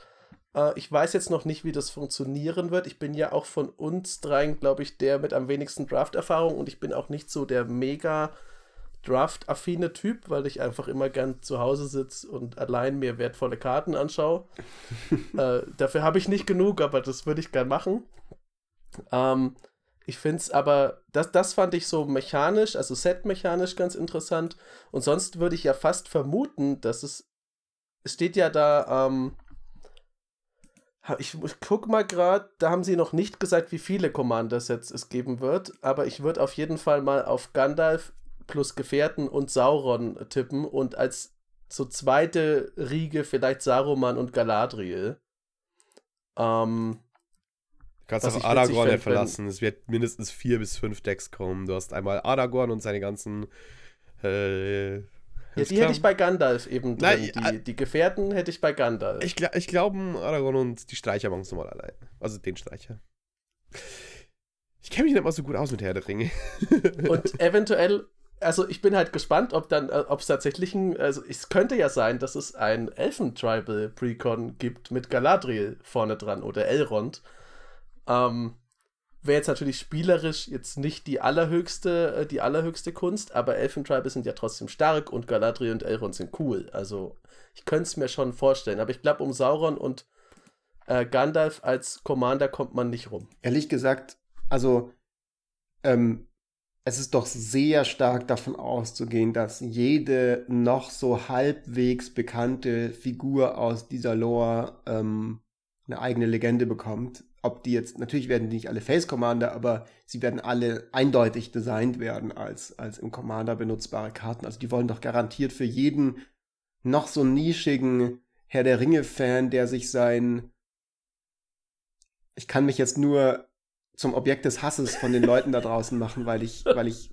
Äh, ich weiß jetzt noch nicht, wie das funktionieren wird. Ich bin ja auch von uns dreien, glaube ich, der mit am wenigsten Draft-Erfahrung und ich bin auch nicht so der mega Draft-affine Typ, weil ich einfach immer gern zu Hause sitze und allein mir wertvolle Karten anschaue. äh, dafür habe ich nicht genug, aber das würde ich gern machen. Ähm, ich finde es aber, das, das fand ich so mechanisch, also setmechanisch ganz interessant. Und sonst würde ich ja fast vermuten, dass es, es steht ja da, ähm, ich, ich guck mal gerade, da haben sie noch nicht gesagt, wie viele Commander-Sets es geben wird, aber ich würde auf jeden Fall mal auf Gandalf plus Gefährten und Sauron tippen und als so zweite Riege vielleicht Saruman und Galadriel. Ähm, kannst auch Aragorn ja verlassen. Es wird mindestens vier bis fünf Decks kommen. Du hast einmal Aragorn und seine ganzen. Äh, ja, die hätte ich bei Gandalf eben drin. Nein, die, die Gefährten hätte ich bei Gandalf. Ich, ich glaube, Aragorn und die Streicher machen es nochmal allein. Also den Streicher. Ich kenne mich nicht mal so gut aus mit Herr der Ringe. und eventuell also ich bin halt gespannt, ob dann, äh, ob es tatsächlich ein, also es könnte ja sein, dass es ein Elfen-Tribal Precon gibt mit Galadriel vorne dran oder Elrond. Ähm, Wäre jetzt natürlich spielerisch jetzt nicht die allerhöchste, äh, die allerhöchste Kunst, aber Elfen-Tribal sind ja trotzdem stark und Galadriel und Elrond sind cool. Also ich könnte es mir schon vorstellen, aber ich glaube, um Sauron und äh, Gandalf als Commander kommt man nicht rum. Ehrlich gesagt, also ähm, es ist doch sehr stark davon auszugehen, dass jede noch so halbwegs bekannte Figur aus dieser Lore ähm, eine eigene Legende bekommt. Ob die jetzt, natürlich werden die nicht alle Face Commander, aber sie werden alle eindeutig designt werden als, als im Commander benutzbare Karten. Also die wollen doch garantiert für jeden noch so nischigen Herr der Ringe-Fan, der sich sein ich kann mich jetzt nur zum Objekt des Hasses von den Leuten da draußen machen, weil ich, weil ich,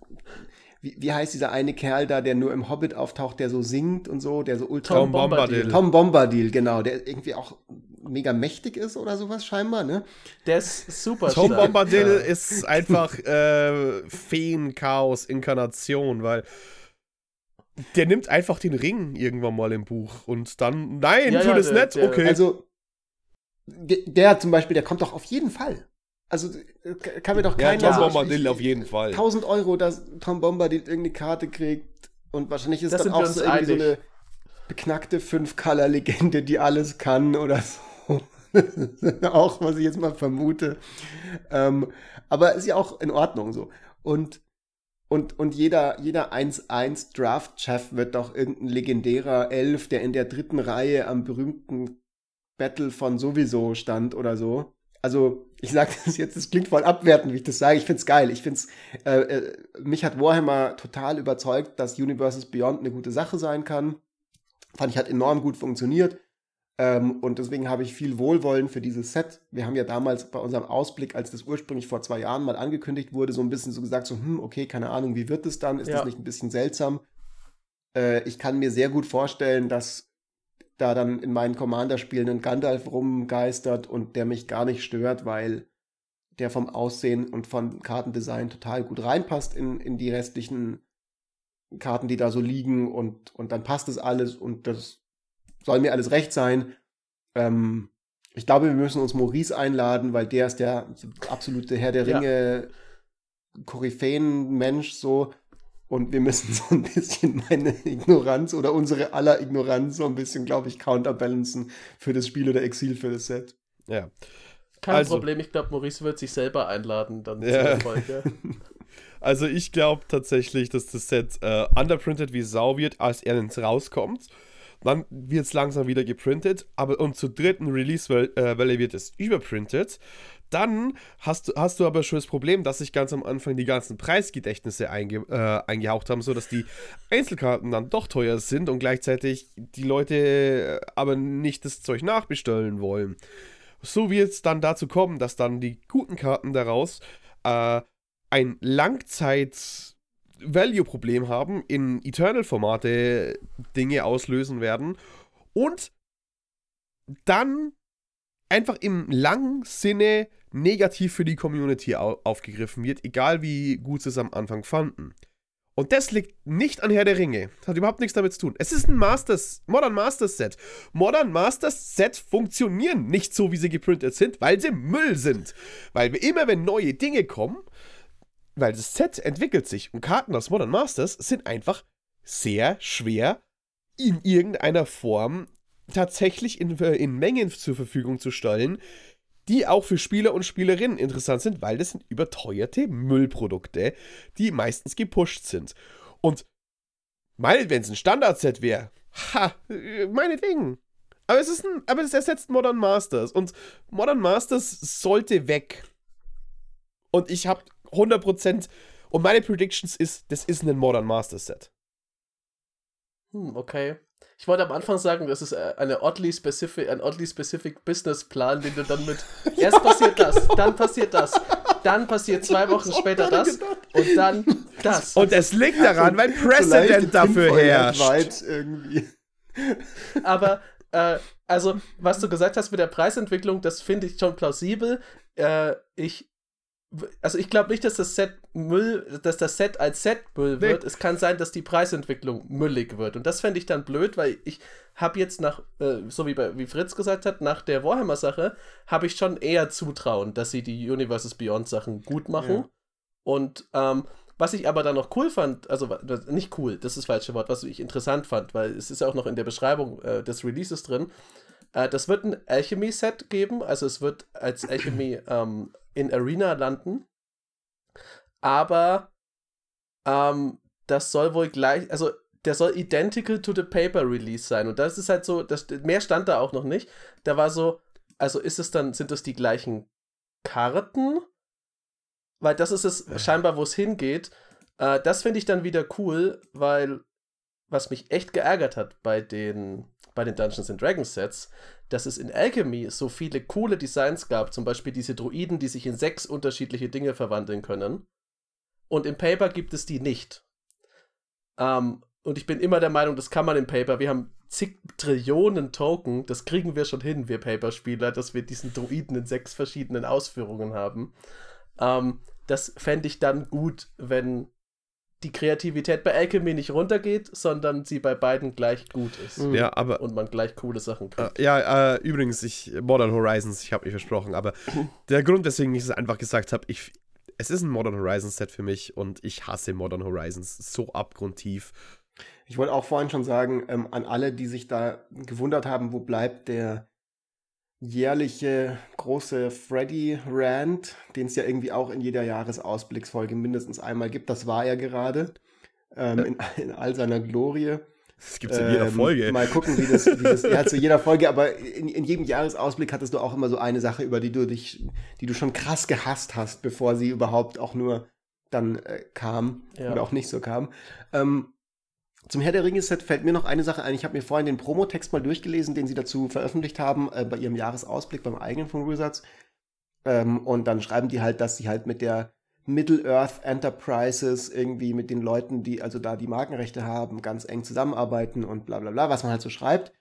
wie, wie heißt dieser eine Kerl da, der nur im Hobbit auftaucht, der so singt und so, der so ultra. Tom Bombadil. Tom Bombadil, genau, der irgendwie auch mega mächtig ist oder sowas scheinbar, ne? Der ist super Tom stark. Bombadil ja. ist einfach äh, Feen-Chaos-Inkarnation, weil der nimmt einfach den Ring irgendwann mal im Buch und dann, nein, ja, tu ja, das der, nicht, okay. Also, der, der zum Beispiel, der kommt doch auf jeden Fall. Also äh, kann mir doch keiner... Ja, Tom Bombadil auf jeden Fall. 1000 Euro, dass Tom Bombadil irgendeine Karte kriegt und wahrscheinlich ist das dann auch so irgendwie so eine beknackte Fünf-Color-Legende, die alles kann oder so. auch, was ich jetzt mal vermute. Ähm, aber ist ja auch in Ordnung so. Und, und, und jeder, jeder 1-1 Draft-Chef wird doch irgendein legendärer Elf, der in der dritten Reihe am berühmten Battle von sowieso stand oder so also ich sage das jetzt, das klingt voll abwertend, wie ich das sage. Ich find's geil. Ich find's, äh, äh, mich hat Warhammer total überzeugt, dass Universes Beyond eine gute Sache sein kann. Fand ich hat enorm gut funktioniert. Ähm, und deswegen habe ich viel Wohlwollen für dieses Set. Wir haben ja damals bei unserem Ausblick, als das ursprünglich vor zwei Jahren mal angekündigt wurde, so ein bisschen so gesagt, so, hm, okay, keine Ahnung, wie wird es dann? Ist ja. das nicht ein bisschen seltsam? Äh, ich kann mir sehr gut vorstellen, dass da dann in meinen Commander-Spielen ein Gandalf rumgeistert und der mich gar nicht stört, weil der vom Aussehen und vom Kartendesign total gut reinpasst in, in die restlichen Karten, die da so liegen und, und dann passt es alles und das soll mir alles recht sein. Ähm, ich glaube, wir müssen uns Maurice einladen, weil der ist der absolute Herr der Ringe ja. Koryphäen-Mensch so. Und wir müssen so ein bisschen meine Ignoranz oder unsere aller Ignoranz so ein bisschen, glaube ich, counterbalancen für das Spiel oder Exil für das Set. Ja. Kein also, Problem, ich glaube, Maurice wird sich selber einladen dann ja. zur Folge. Also ich glaube tatsächlich, dass das Set äh, underprinted wie Sau wird, als er ins rauskommt. Dann wird es langsam wieder geprintet, aber und zur dritten Release-Welle wird es überprintet. Dann hast, hast du aber schon das Problem, dass sich ganz am Anfang die ganzen Preisgedächtnisse einge, äh, eingehaucht haben, sodass die Einzelkarten dann doch teuer sind und gleichzeitig die Leute äh, aber nicht das Zeug nachbestellen wollen. So wird es dann dazu kommen, dass dann die guten Karten daraus äh, ein Langzeit-Value-Problem haben, in Eternal-Formate Dinge auslösen werden und dann einfach im langen Sinne negativ für die Community au aufgegriffen wird, egal wie gut sie es am Anfang fanden. Und das liegt nicht an Herr der Ringe. Das hat überhaupt nichts damit zu tun. Es ist ein Masters, Modern Masters Set. Modern Masters Set funktionieren nicht so, wie sie geprintet sind, weil sie Müll sind. Weil wir immer, wenn neue Dinge kommen, weil das Set entwickelt sich und Karten aus Modern Masters sind einfach sehr schwer in irgendeiner Form tatsächlich in, in Mengen zur Verfügung zu stellen, die auch für Spieler und Spielerinnen interessant sind, weil das sind überteuerte Müllprodukte, die meistens gepusht sind. Und wenn es ein Standard-Set wäre, ha, meinetwegen. Aber es ist ein, aber es ersetzt Modern Masters und Modern Masters sollte weg. Und ich habe 100% und meine Predictions ist, das ist ein Modern Masters Set. Hm, okay. Ich wollte am Anfang sagen, das ist äh, eine oddly specific, ein oddly specific Businessplan, den du dann mit erst passiert das, dann passiert das, dann passiert zwei Wochen später das und dann das. Und es liegt daran, weil Precedent dafür herrscht. irgendwie. Aber äh, also, was du gesagt hast mit der Preisentwicklung, das finde ich schon plausibel. Äh, ich also ich glaube nicht, dass das Set Müll, dass das Set als Set Müll wird. Nee. Es kann sein, dass die Preisentwicklung müllig wird. Und das fände ich dann blöd, weil ich habe jetzt nach, äh, so wie, bei, wie Fritz gesagt hat, nach der Warhammer-Sache, habe ich schon eher Zutrauen, dass sie die Universes Beyond-Sachen gut machen. Ja. Und ähm, was ich aber dann noch cool fand, also nicht cool, das ist das falsche Wort, was ich interessant fand, weil es ist ja auch noch in der Beschreibung äh, des Releases drin. Äh, das wird ein Alchemy-Set geben, also es wird als Alchemy ähm, in Arena landen. Aber ähm, das soll wohl gleich, also der soll identical to the paper release sein. Und das ist halt so, das, mehr stand da auch noch nicht. Da war so, also ist es dann, sind das die gleichen Karten? Weil das ist es scheinbar, wo es hingeht. Äh, das finde ich dann wieder cool, weil was mich echt geärgert hat bei den, bei den Dungeons and Dragons Sets, dass es in Alchemy so viele coole Designs gab, zum Beispiel diese Druiden, die sich in sechs unterschiedliche Dinge verwandeln können. Und im Paper gibt es die nicht. Ähm, und ich bin immer der Meinung, das kann man im Paper. Wir haben zig Trillionen Token, das kriegen wir schon hin, wir Paper-Spieler, dass wir diesen Druiden in sechs verschiedenen Ausführungen haben. Ähm, das fände ich dann gut, wenn die Kreativität bei Alchemy nicht runtergeht, sondern sie bei beiden gleich gut ist. Mhm. Ja, aber und man gleich coole Sachen kriegt. Äh, ja, äh, übrigens, ich Modern Horizons, ich habe mich versprochen, aber der Grund, weswegen ich es einfach gesagt habe, ich es ist ein Modern Horizons Set für mich und ich hasse Modern Horizons so abgrundtief. Ich wollte auch vorhin schon sagen, ähm, an alle, die sich da gewundert haben, wo bleibt der jährliche große Freddy-Rant, den es ja irgendwie auch in jeder Jahresausblicksfolge mindestens einmal gibt. Das war er gerade ähm, in, in, all seiner Glorie. Das gibt es in jeder ähm, Folge. Mal gucken, wie das, wie das ja, zu jeder Folge, aber in, in jedem Jahresausblick hattest du auch immer so eine Sache, über die du dich, die du schon krass gehasst hast, bevor sie überhaupt auch nur dann äh, kam ja. oder auch nicht so kam. Ähm, zum Herr der Ringe-Set fällt mir noch eine Sache ein. Ich habe mir vorhin den Promotext mal durchgelesen, den sie dazu veröffentlicht haben, äh, bei ihrem Jahresausblick beim eigenen von Wizards. Ähm, und dann schreiben die halt, dass sie halt mit der Middle-earth Enterprises irgendwie mit den Leuten, die also da die Markenrechte haben, ganz eng zusammenarbeiten und bla bla bla, was man halt so schreibt.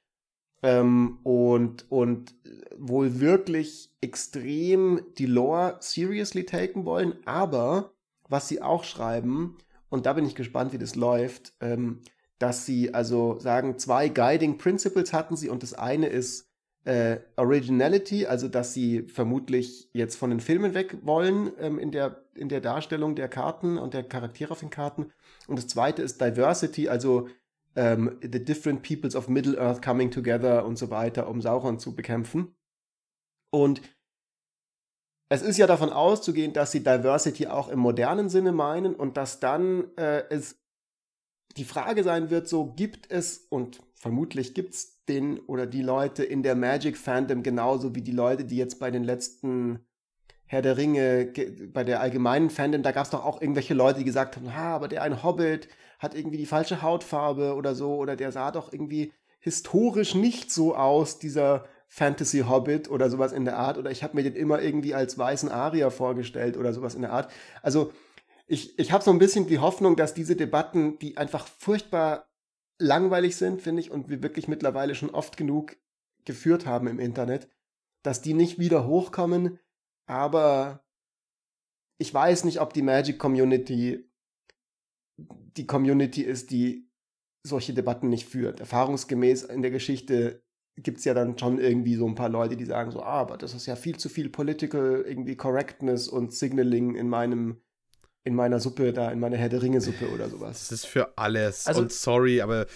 Ähm, und, und wohl wirklich extrem die Lore seriously taken wollen, aber was sie auch schreiben, und da bin ich gespannt, wie das läuft, ähm, dass sie also sagen, zwei Guiding Principles hatten sie und das eine ist äh, Originality, also dass sie vermutlich jetzt von den Filmen weg wollen ähm, in, der, in der Darstellung der Karten und der Charaktere auf den Karten. Und das zweite ist Diversity, also ähm, the different peoples of Middle Earth coming together und so weiter, um Sauron zu bekämpfen. Und es ist ja davon auszugehen, dass sie Diversity auch im modernen Sinne meinen und dass dann äh, es die Frage sein wird, so gibt es und vermutlich gibt es den oder die Leute in der Magic Fandom genauso wie die Leute, die jetzt bei den letzten Herr der Ringe, bei der allgemeinen Fandom, da gab es doch auch irgendwelche Leute, die gesagt haben, ha, aber der ein Hobbit hat irgendwie die falsche Hautfarbe oder so, oder der sah doch irgendwie historisch nicht so aus, dieser Fantasy Hobbit oder sowas in der Art, oder ich habe mir den immer irgendwie als weißen Arier vorgestellt oder sowas in der Art. Also ich, ich habe so ein bisschen die Hoffnung, dass diese Debatten, die einfach furchtbar langweilig sind, finde ich, und wir wirklich mittlerweile schon oft genug geführt haben im Internet, dass die nicht wieder hochkommen, aber ich weiß nicht, ob die Magic Community die Community ist, die solche Debatten nicht führt. Erfahrungsgemäß in der Geschichte gibt es ja dann schon irgendwie so ein paar Leute, die sagen so, ah, aber das ist ja viel zu viel Political irgendwie Correctness und Signaling in meinem in meiner Suppe da, in meiner Herr der Ringe Suppe oder sowas. Das ist für alles. Also, und sorry, aber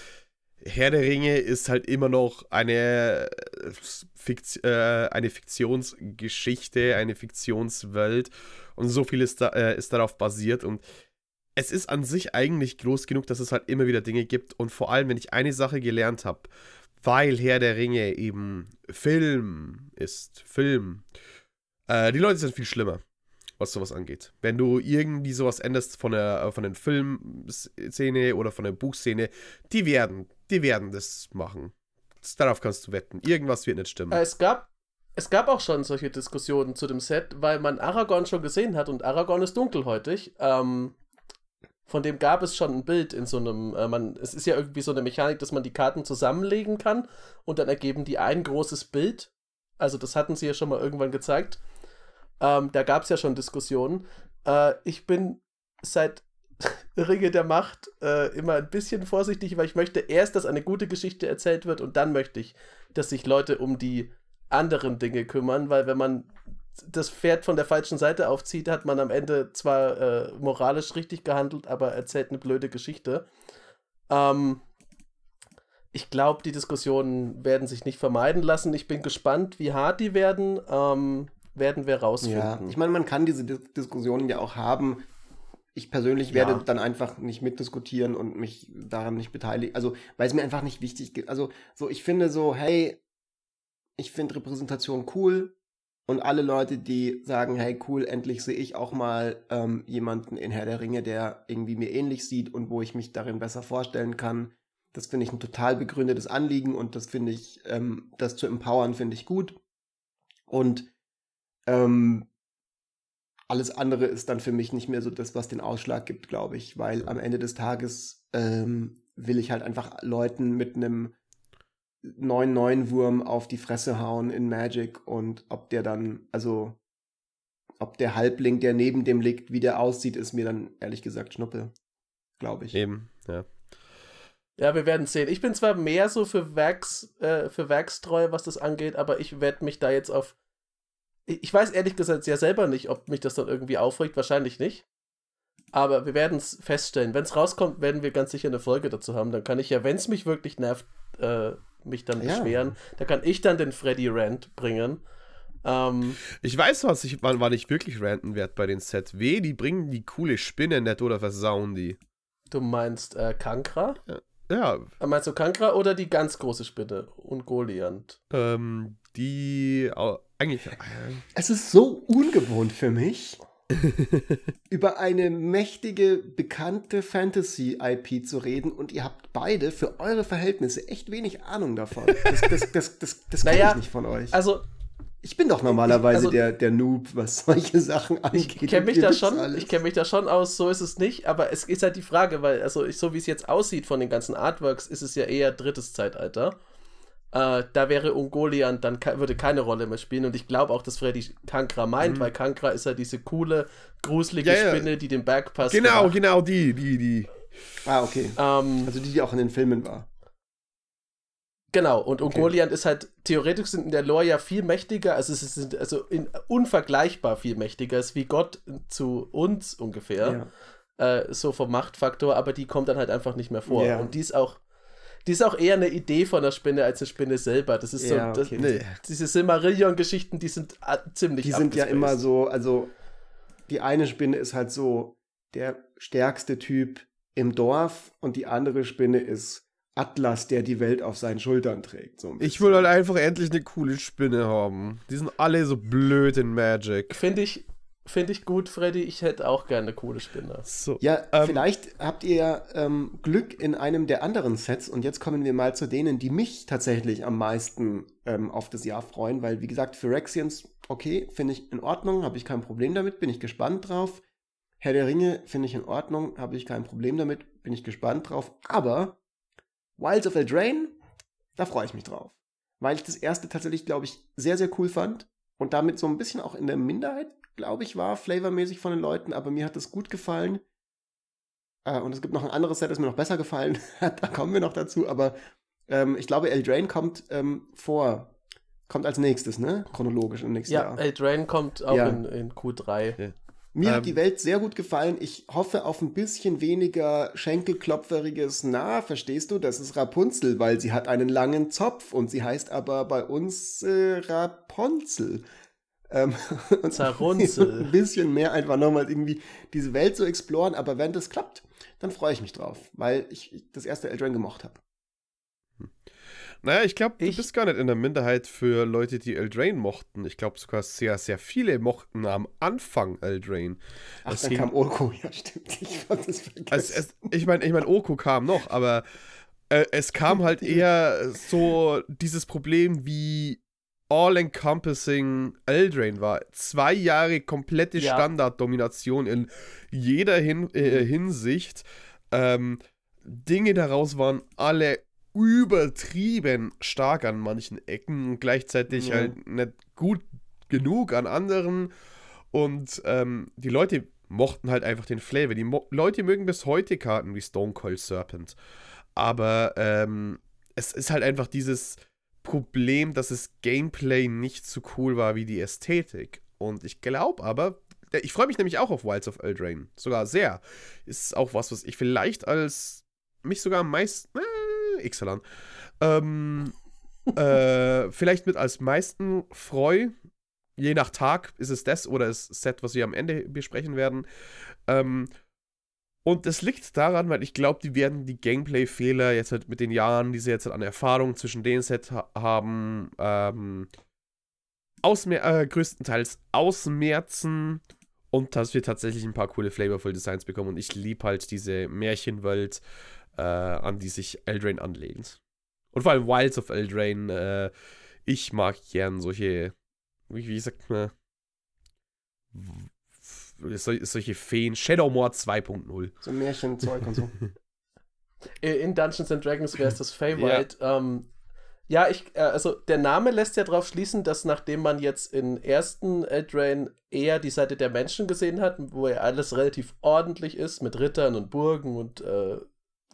Herr der Ringe ist halt immer noch eine, äh, Fikt äh, eine Fiktionsgeschichte, eine Fiktionswelt. Und so viel ist, da, äh, ist darauf basiert. Und es ist an sich eigentlich groß genug, dass es halt immer wieder Dinge gibt. Und vor allem, wenn ich eine Sache gelernt habe, weil Herr der Ringe eben Film ist, Film, äh, die Leute sind viel schlimmer was sowas angeht. Wenn du irgendwie sowas änderst von der, äh, von der Filmszene oder von der Buchszene, die werden, die werden das machen. Darauf kannst du wetten. Irgendwas wird nicht stimmen. Äh, es gab, es gab auch schon solche Diskussionen zu dem Set, weil man Aragorn schon gesehen hat und Aragorn ist dunkelhäutig. Ähm, von dem gab es schon ein Bild in so einem, äh, man, es ist ja irgendwie so eine Mechanik, dass man die Karten zusammenlegen kann und dann ergeben die ein großes Bild. Also das hatten sie ja schon mal irgendwann gezeigt. Ähm, da gab es ja schon Diskussionen. Äh, ich bin seit Ringe der Macht äh, immer ein bisschen vorsichtig, weil ich möchte erst, dass eine gute Geschichte erzählt wird und dann möchte ich, dass sich Leute um die anderen Dinge kümmern, weil wenn man das Pferd von der falschen Seite aufzieht, hat man am Ende zwar äh, moralisch richtig gehandelt, aber erzählt eine blöde Geschichte. Ähm, ich glaube, die Diskussionen werden sich nicht vermeiden lassen. Ich bin gespannt, wie hart die werden. Ähm, werden wir rausfinden. Ja, ich meine, man kann diese Dis Diskussionen ja auch haben. Ich persönlich werde ja. dann einfach nicht mitdiskutieren und mich daran nicht beteiligen. Also, weil es mir einfach nicht wichtig ist. Also, so, ich finde so, hey, ich finde Repräsentation cool. Und alle Leute, die sagen, hey, cool, endlich sehe ich auch mal ähm, jemanden in Herr der Ringe, der irgendwie mir ähnlich sieht und wo ich mich darin besser vorstellen kann. Das finde ich ein total begründetes Anliegen und das finde ich, ähm, das zu empowern, finde ich gut. Und ähm, alles andere ist dann für mich nicht mehr so das, was den Ausschlag gibt, glaube ich, weil am Ende des Tages ähm, will ich halt einfach Leuten mit einem 9-9-Wurm auf die Fresse hauen in Magic und ob der dann, also ob der Halbling, der neben dem liegt, wie der aussieht, ist mir dann ehrlich gesagt Schnuppe, glaube ich. Eben, ja. Ja, wir werden sehen. Ich bin zwar mehr so für Werks, äh, für Werkstreu, was das angeht, aber ich werde mich da jetzt auf ich weiß ehrlich gesagt ja selber nicht, ob mich das dann irgendwie aufregt. Wahrscheinlich nicht. Aber wir werden es feststellen. Wenn es rauskommt, werden wir ganz sicher eine Folge dazu haben. Dann kann ich ja, wenn es mich wirklich nervt, äh, mich dann ja. beschweren. Da kann ich dann den Freddy Rant bringen. Ähm, ich weiß, was ich, wann, wann ich wirklich ranten werde bei den ZW. Die bringen die coole Spinne nicht oder versauen die. Du meinst äh, Kankra? Ja. ja. Äh, meinst du Kankra oder die ganz große Spinne? Und Goliant? Ähm, die eigentlich. Äh, es ist so ungewohnt für mich, über eine mächtige, bekannte Fantasy-IP zu reden und ihr habt beide für eure Verhältnisse echt wenig Ahnung davon. Das, das, das, das, das naja, kenne ich nicht von euch. Also, ich bin doch normalerweise also, der, der Noob, was solche Sachen angeht. Ich kenne mich, da schon, kenn mich da schon aus, so ist es nicht, aber es ist halt die Frage, weil, also ich, so wie es jetzt aussieht von den ganzen Artworks, ist es ja eher drittes Zeitalter. Äh, da wäre Ungoliant dann würde keine Rolle mehr spielen. Und ich glaube auch, dass Freddy Kankra meint, mhm. weil Kankra ist ja diese coole, gruselige ja, ja. Spinne, die den Berg passt. Genau, gemacht. genau, die, die, die. Ah, okay. Ähm, also die, die auch in den Filmen war. Genau, und okay. Ungoliant ist halt, theoretisch sind in der Lore ja viel mächtiger, also es ist also in, unvergleichbar viel mächtiger, ist wie Gott zu uns ungefähr. Ja. Äh, so vom Machtfaktor, aber die kommt dann halt einfach nicht mehr vor. Ja. Und die ist auch die ist auch eher eine Idee von der Spinne als eine Spinne selber. Das ist ja, so, okay. das, diese Silmarillion-Geschichten, die sind ah, ziemlich Die sind ja immer so, also die eine Spinne ist halt so der stärkste Typ im Dorf und die andere Spinne ist Atlas, der die Welt auf seinen Schultern trägt. So ich will halt einfach endlich eine coole Spinne haben. Die sind alle so blöd in Magic. Finde ich, Finde ich gut, Freddy. Ich hätte auch gerne eine coole Spinne. So, ja, ähm, vielleicht habt ihr ähm, Glück in einem der anderen Sets. Und jetzt kommen wir mal zu denen, die mich tatsächlich am meisten ähm, auf das Jahr freuen. Weil, wie gesagt, Phyrexians, okay, finde ich in Ordnung, habe ich kein Problem damit, bin ich gespannt drauf. Herr der Ringe finde ich in Ordnung, habe ich kein Problem damit, bin ich gespannt drauf. Aber Wilds of Eldraine, da freue ich mich drauf. Weil ich das erste tatsächlich, glaube ich, sehr, sehr cool fand. Und damit so ein bisschen auch in der Minderheit glaube ich, war, flavormäßig von den Leuten, aber mir hat das gut gefallen. Äh, und es gibt noch ein anderes Set, das mir noch besser gefallen hat, da kommen wir noch dazu, aber ähm, ich glaube, Eldraine kommt ähm, vor, kommt als nächstes, ne? Chronologisch im nächsten ja, Jahr. Ja, Eldraine kommt auch ja. in, in, Q3. Ja. Mir ähm, hat die Welt sehr gut gefallen. Ich hoffe auf ein bisschen weniger schenkelklopferiges Na, verstehst du? Das ist Rapunzel, weil sie hat einen langen Zopf und sie heißt aber bei uns äh, Rapunzel. Ähm, Zerrunzel. ein bisschen mehr einfach nochmal irgendwie diese Welt zu exploren. Aber wenn das klappt, dann freue ich mich drauf, weil ich das erste Eldraine gemocht habe. Hm. Naja, ich glaube, du bist gar nicht in der Minderheit für Leute, die Eldraine mochten. Ich glaube sogar sehr, sehr viele mochten am Anfang Eldraine. Ach, das dann ging, kam Oko, ja stimmt, ich fand das vergessen. Also es, ich meine, ich mein, Oko kam noch, aber äh, es kam halt eher so dieses Problem wie all-encompassing Eldrain war. Zwei Jahre komplette ja. Standarddomination in jeder Hin äh, mhm. Hinsicht. Ähm, Dinge daraus waren alle übertrieben stark an manchen Ecken und gleichzeitig mhm. halt nicht gut genug an anderen. Und ähm, die Leute mochten halt einfach den Flavor. Die Mo Leute mögen bis heute Karten wie Stone Cold Serpent. Aber ähm, es ist halt einfach dieses Problem, dass das Gameplay nicht so cool war wie die Ästhetik. Und ich glaube aber, ich freue mich nämlich auch auf Wilds of Eldraine. Sogar sehr. Ist auch was, was ich vielleicht als mich sogar am meisten. Äh, Ixalan. Ähm, äh, vielleicht mit als meisten freue. Je nach Tag ist es das oder das Set, was wir am Ende besprechen werden. Ähm, und das liegt daran, weil ich glaube, die werden die Gameplay-Fehler jetzt halt mit den Jahren, die sie jetzt halt an Erfahrung zwischen den Set ha haben, ähm, ausmer äh, größtenteils ausmerzen und dass wir tatsächlich ein paar coole Flavorful Designs bekommen. Und ich liebe halt diese Märchenwelt, äh, an die sich Eldraine anlegt. Und vor allem Wilds of Eldraine. Äh, ich mag gern solche, wie, wie sagt man, solche Feen. Shadowmoor 2.0. So Märchenzeug und so. In Dungeons and Dragons wäre es das Feywild. Ja. Ähm, ja, ich, äh, also der Name lässt ja darauf schließen, dass nachdem man jetzt in ersten Eldraine eher die Seite der Menschen gesehen hat, wo ja alles relativ ordentlich ist, mit Rittern und Burgen und äh,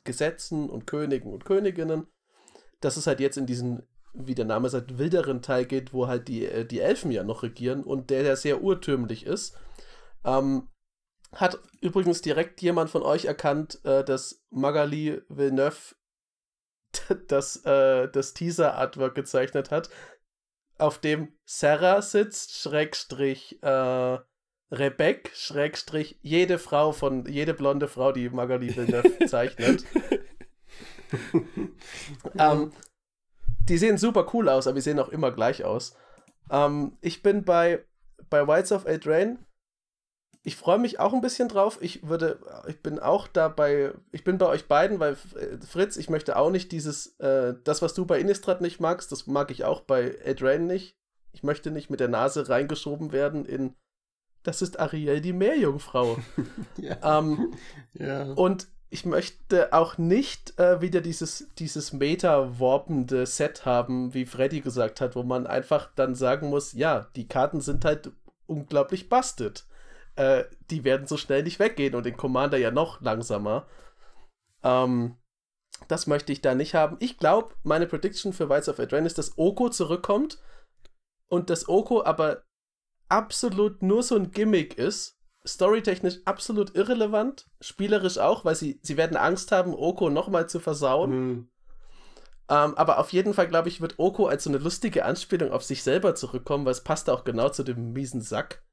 Gesetzen und Königen und Königinnen, dass es halt jetzt in diesen, wie der Name sagt, wilderen Teil geht, wo halt die, äh, die Elfen ja noch regieren und der ja sehr urtümlich ist ähm, hat übrigens direkt jemand von euch erkannt, äh, dass Magali Villeneuve das, äh, das Teaser-Artwork gezeichnet hat, auf dem Sarah sitzt, Schrägstrich, äh, Rebecca, Schrägstrich, jede Frau von, jede blonde Frau, die Magali Villeneuve zeichnet. ähm, die sehen super cool aus, aber die sehen auch immer gleich aus. Ähm, ich bin bei, bei Wilds of Eldraine ich freue mich auch ein bisschen drauf. Ich würde, ich bin auch dabei, ich bin bei euch beiden, weil äh, Fritz, ich möchte auch nicht dieses, äh, das, was du bei Innistrad nicht magst, das mag ich auch bei Eldraine nicht. Ich möchte nicht mit der Nase reingeschoben werden in, das ist Ariel die Meerjungfrau. ja. Ähm, ja. Und ich möchte auch nicht äh, wieder dieses, dieses meta-warpende Set haben, wie Freddy gesagt hat, wo man einfach dann sagen muss, ja, die Karten sind halt unglaublich busted äh, die werden so schnell nicht weggehen und den Commander ja noch langsamer. Ähm, das möchte ich da nicht haben. Ich glaube, meine Prediction für Wilds of Adren ist, dass Oko zurückkommt und dass Oko aber absolut nur so ein Gimmick ist. Storytechnisch absolut irrelevant, spielerisch auch, weil sie, sie werden Angst haben, Oko nochmal zu versauen. Mhm. Ähm, aber auf jeden Fall, glaube ich, wird Oko als so eine lustige Anspielung auf sich selber zurückkommen, weil es passt auch genau zu dem miesen Sack.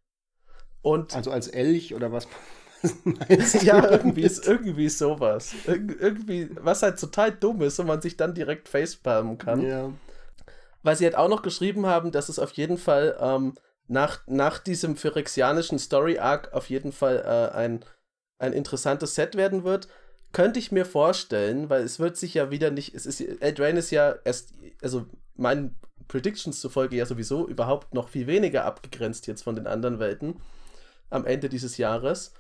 Und also als Elch oder was? ja, irgendwie ist irgendwie sowas. Ir irgendwie, was halt total dumm ist und man sich dann direkt facepalmen kann. Ja. Weil sie halt auch noch geschrieben haben, dass es auf jeden Fall ähm, nach, nach diesem phyrexianischen Story-Arc auf jeden Fall äh, ein, ein interessantes Set werden wird. Könnte ich mir vorstellen, weil es wird sich ja wieder nicht, es ist, Eldraine ist ja erst, also meinen Predictions zufolge ja sowieso überhaupt noch viel weniger abgegrenzt jetzt von den anderen Welten am Ende dieses Jahres.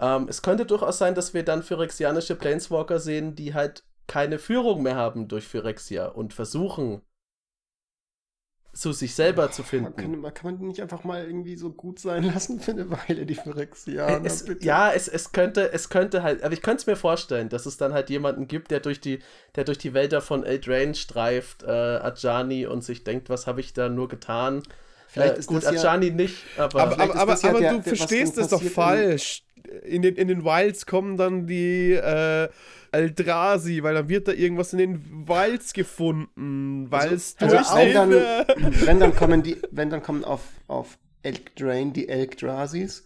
Ähm, es könnte durchaus sein, dass wir dann phyrexianische Planeswalker sehen, die halt keine Führung mehr haben durch Phyrexia und versuchen, zu sich selber zu finden. Kann, kann, man nicht einfach mal irgendwie so gut sein lassen für eine Weile, die Phyrexianer? Es, ja, es, es, könnte, es könnte halt, aber ich könnte es mir vorstellen, dass es dann halt jemanden gibt, der durch die, der durch die Wälder von Eldraine streift, äh, Ajani, und sich denkt, was habe ich da nur getan? Vielleicht äh, ist gut, das Ajani ja, nicht, aber. Aber, aber, aber, ja aber der, du verstehst es doch falsch. In den, in den Wilds kommen dann die äh, Eldrazi, weil dann wird da irgendwas in den Wilds gefunden, weil es also, also wenn, dann, wenn dann kommen die, wenn dann kommen auf, auf Eldrain die Eldrasis.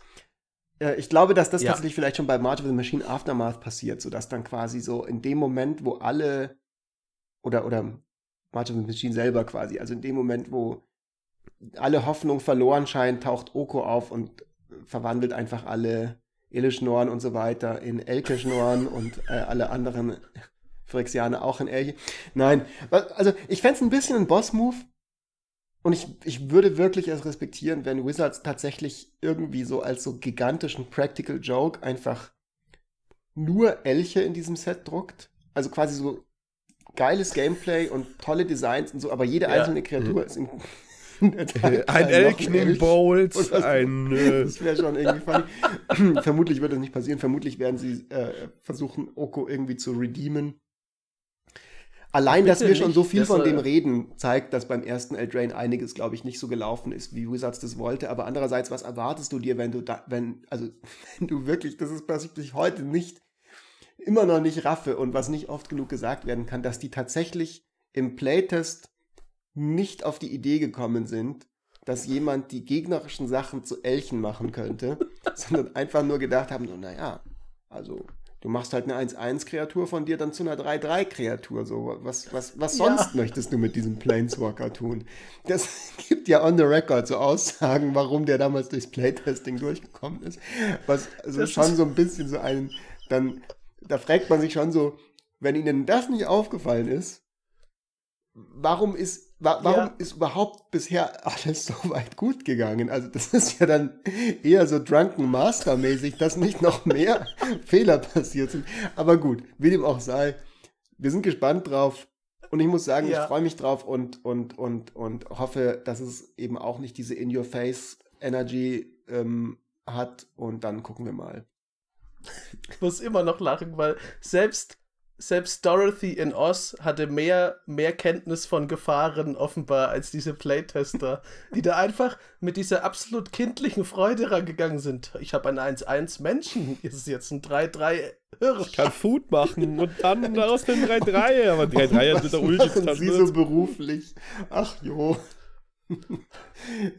Äh, ich glaube, dass das ja. tatsächlich vielleicht schon bei March of the Machine Aftermath passiert, sodass dann quasi so in dem Moment, wo alle oder oder March of the Machine selber quasi, also in dem Moment, wo alle Hoffnung verloren scheint, taucht Oko auf und verwandelt einfach alle Elischnorn und so weiter in Elkeschnorn und äh, alle anderen Phyrexianer auch in Elche. Nein, also ich fände es ein bisschen ein Boss-Move. Und ich, ich würde wirklich es respektieren, wenn Wizards tatsächlich irgendwie so als so gigantischen Practical Joke einfach nur Elche in diesem Set druckt. Also quasi so geiles Gameplay und tolle Designs und so, aber jede ja. einzelne Kreatur mhm. ist in ein Elkning Bolt, ein. Äh, das wäre schon irgendwie funny. Vermutlich wird das nicht passieren. Vermutlich werden sie äh, versuchen, Oko irgendwie zu redeemen. Allein, dass wir schon so viel von dem reden, zeigt, dass beim ersten Eldraine einiges, glaube ich, nicht so gelaufen ist, wie Wizards das wollte. Aber andererseits, was erwartest du dir, wenn du da, wenn, also, wenn du wirklich, das ist, was ich heute nicht, immer noch nicht raffe und was nicht oft genug gesagt werden kann, dass die tatsächlich im Playtest nicht auf die Idee gekommen sind, dass jemand die gegnerischen Sachen zu Elchen machen könnte, sondern einfach nur gedacht haben, so, naja, also du machst halt eine 1-1-Kreatur von dir dann zu einer 3-3-Kreatur. So, was, was, was sonst ja. möchtest du mit diesem Planeswalker tun? Das gibt ja on the record so Aussagen, warum der damals durchs Playtesting durchgekommen ist. Was also das schon so ein bisschen so einen, dann, da fragt man sich schon so, wenn ihnen das nicht aufgefallen ist, warum ist warum ja. ist überhaupt bisher alles so weit gut gegangen? Also das ist ja dann eher so Drunken Master mäßig, dass nicht noch mehr Fehler passiert sind. Aber gut, wie dem auch sei, wir sind gespannt drauf. Und ich muss sagen, ja. ich freue mich drauf und, und, und, und hoffe, dass es eben auch nicht diese In-Your-Face-Energy ähm, hat. Und dann gucken wir mal. Ich muss immer noch lachen, weil selbst selbst Dorothy in Oz hatte mehr, mehr Kenntnis von Gefahren offenbar als diese Playtester, die da einfach mit dieser absolut kindlichen Freude rangegangen sind. Ich habe ein 1-1 Menschen, ist es jetzt ein 3-3 Hirsch. Ich kann Food machen und dann daraus den 3-3, aber 3-3 ist der Ulti. Sie so beruflich. Ach jo.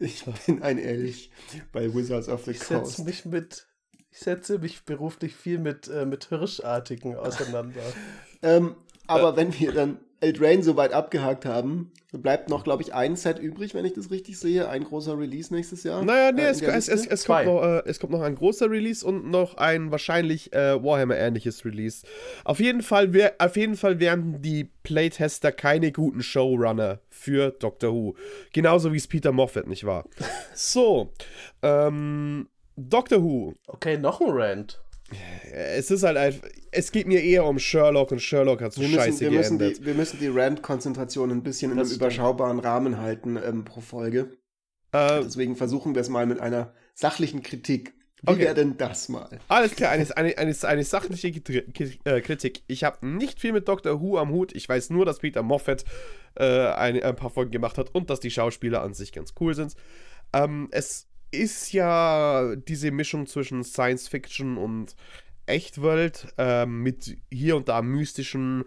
Ich bin ein Elch bei Wizards of the ich Coast. Ich setze mich mit ich setze mich beruflich viel mit, äh, mit Hirschartigen auseinander. ähm, aber äh. wenn wir dann Eldraine soweit abgehakt haben, bleibt noch, glaube ich, ein Set übrig, wenn ich das richtig sehe. Ein großer Release nächstes Jahr. Naja, nee, äh, es, es, es, es, kommt noch, äh, es kommt noch ein großer Release und noch ein wahrscheinlich äh, Warhammer-ähnliches Release. Auf jeden, Fall wär, auf jeden Fall werden die Playtester keine guten Showrunner für Doctor Who. Genauso wie es Peter Moffat nicht war. so, ähm, Doctor Who. Okay, noch ein Rant. Es ist halt einfach, es geht mir eher um Sherlock und Sherlock hat so wir müssen, scheiße wir müssen Die, wir müssen die Rant-Konzentration ein bisschen das in einem stimmt. überschaubaren Rahmen halten ähm, pro Folge. Äh, Deswegen versuchen wir es mal mit einer sachlichen Kritik. Wie okay. wäre denn das mal? Alles klar, eine, eine, eine, eine sachliche äh, Kritik. Ich habe nicht viel mit Doctor Who am Hut. Ich weiß nur, dass Peter Moffat äh, ein, ein paar Folgen gemacht hat und dass die Schauspieler an sich ganz cool sind. Ähm, es ist ja diese Mischung zwischen Science Fiction und Echtwelt äh, mit hier und da mystischen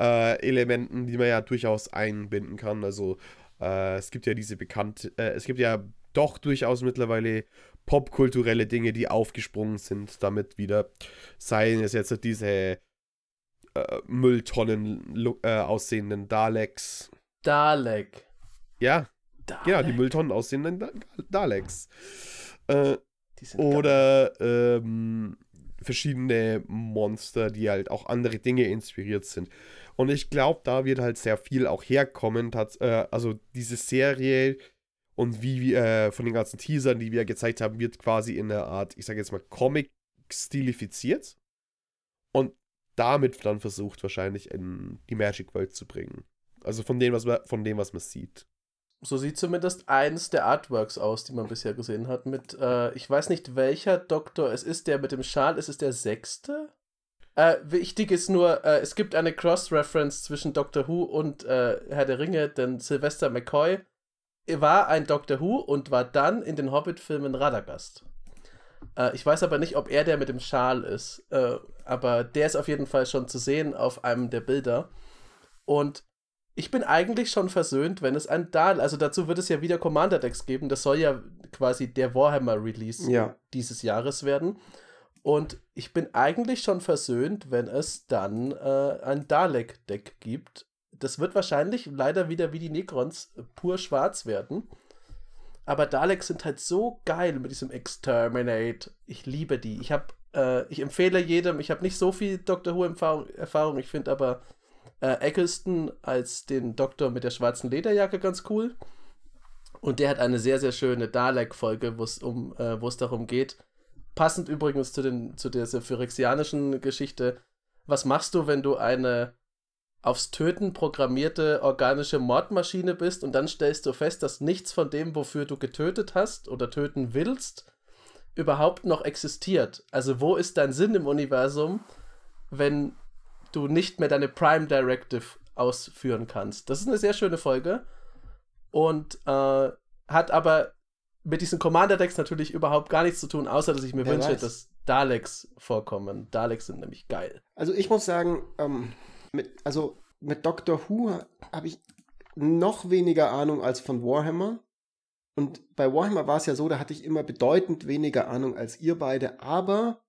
äh, Elementen, die man ja durchaus einbinden kann. Also äh, es gibt ja diese bekannte, äh, es gibt ja doch durchaus mittlerweile popkulturelle Dinge, die aufgesprungen sind, damit wieder, seien es jetzt diese äh, Mülltonnen äh, aussehenden Daleks. Dalek. Ja, Dalek. genau, die Mülltonnen aussehenden da Daleks. Äh, oder ähm, verschiedene Monster, die halt auch andere Dinge inspiriert sind. Und ich glaube, da wird halt sehr viel auch herkommen. Hat, äh, also diese Serie und wie wir äh, von den ganzen Teasern, die wir gezeigt haben, wird quasi in einer Art, ich sage jetzt mal, Comic stilifiziert. Und damit dann versucht wahrscheinlich in die Magic World zu bringen. Also von dem, was man, von dem, was man sieht. So sieht zumindest eins der Artworks aus, die man bisher gesehen hat. Mit, äh, ich weiß nicht welcher Doktor es ist, der mit dem Schal, ist es der sechste? Äh, wichtig ist nur, äh, es gibt eine Cross-Reference zwischen Doctor Who und äh, Herr der Ringe, denn Sylvester McCoy war ein Doctor Who und war dann in den Hobbit-Filmen Radagast. Äh, ich weiß aber nicht, ob er der mit dem Schal ist, äh, aber der ist auf jeden Fall schon zu sehen auf einem der Bilder. Und ich bin eigentlich schon versöhnt, wenn es ein Dahl, also dazu wird es ja wieder Commander-Decks geben. Das soll ja quasi der Warhammer-Release ja. dieses Jahres werden. Und ich bin eigentlich schon versöhnt, wenn es dann äh, ein Dalek-Deck gibt. Das wird wahrscheinlich leider wieder wie die Necrons pur schwarz werden. Aber Daleks sind halt so geil mit diesem Exterminate. Ich liebe die. Ich habe, äh, ich empfehle jedem, ich habe nicht so viel Doctor Who-Erfahrung, Erfahrung, ich finde aber äh, Eccleston als den Doktor mit der schwarzen Lederjacke ganz cool. Und der hat eine sehr, sehr schöne Dalek-Folge, wo es um, äh, darum geht. Passend übrigens zu, den, zu der phyrexianischen Geschichte. Was machst du, wenn du eine aufs Töten programmierte organische Mordmaschine bist und dann stellst du fest, dass nichts von dem, wofür du getötet hast oder töten willst, überhaupt noch existiert. Also wo ist dein Sinn im Universum, wenn du nicht mehr deine Prime Directive ausführen kannst? Das ist eine sehr schöne Folge und äh, hat aber mit diesen Commander-Decks natürlich überhaupt gar nichts zu tun, außer dass ich mir Wer wünsche, weiß. dass Daleks vorkommen. Daleks sind nämlich geil. Also ich muss sagen, ähm, mit, also mit Doctor Who habe ich noch weniger Ahnung als von Warhammer. Und bei Warhammer war es ja so, da hatte ich immer bedeutend weniger Ahnung als ihr beide, aber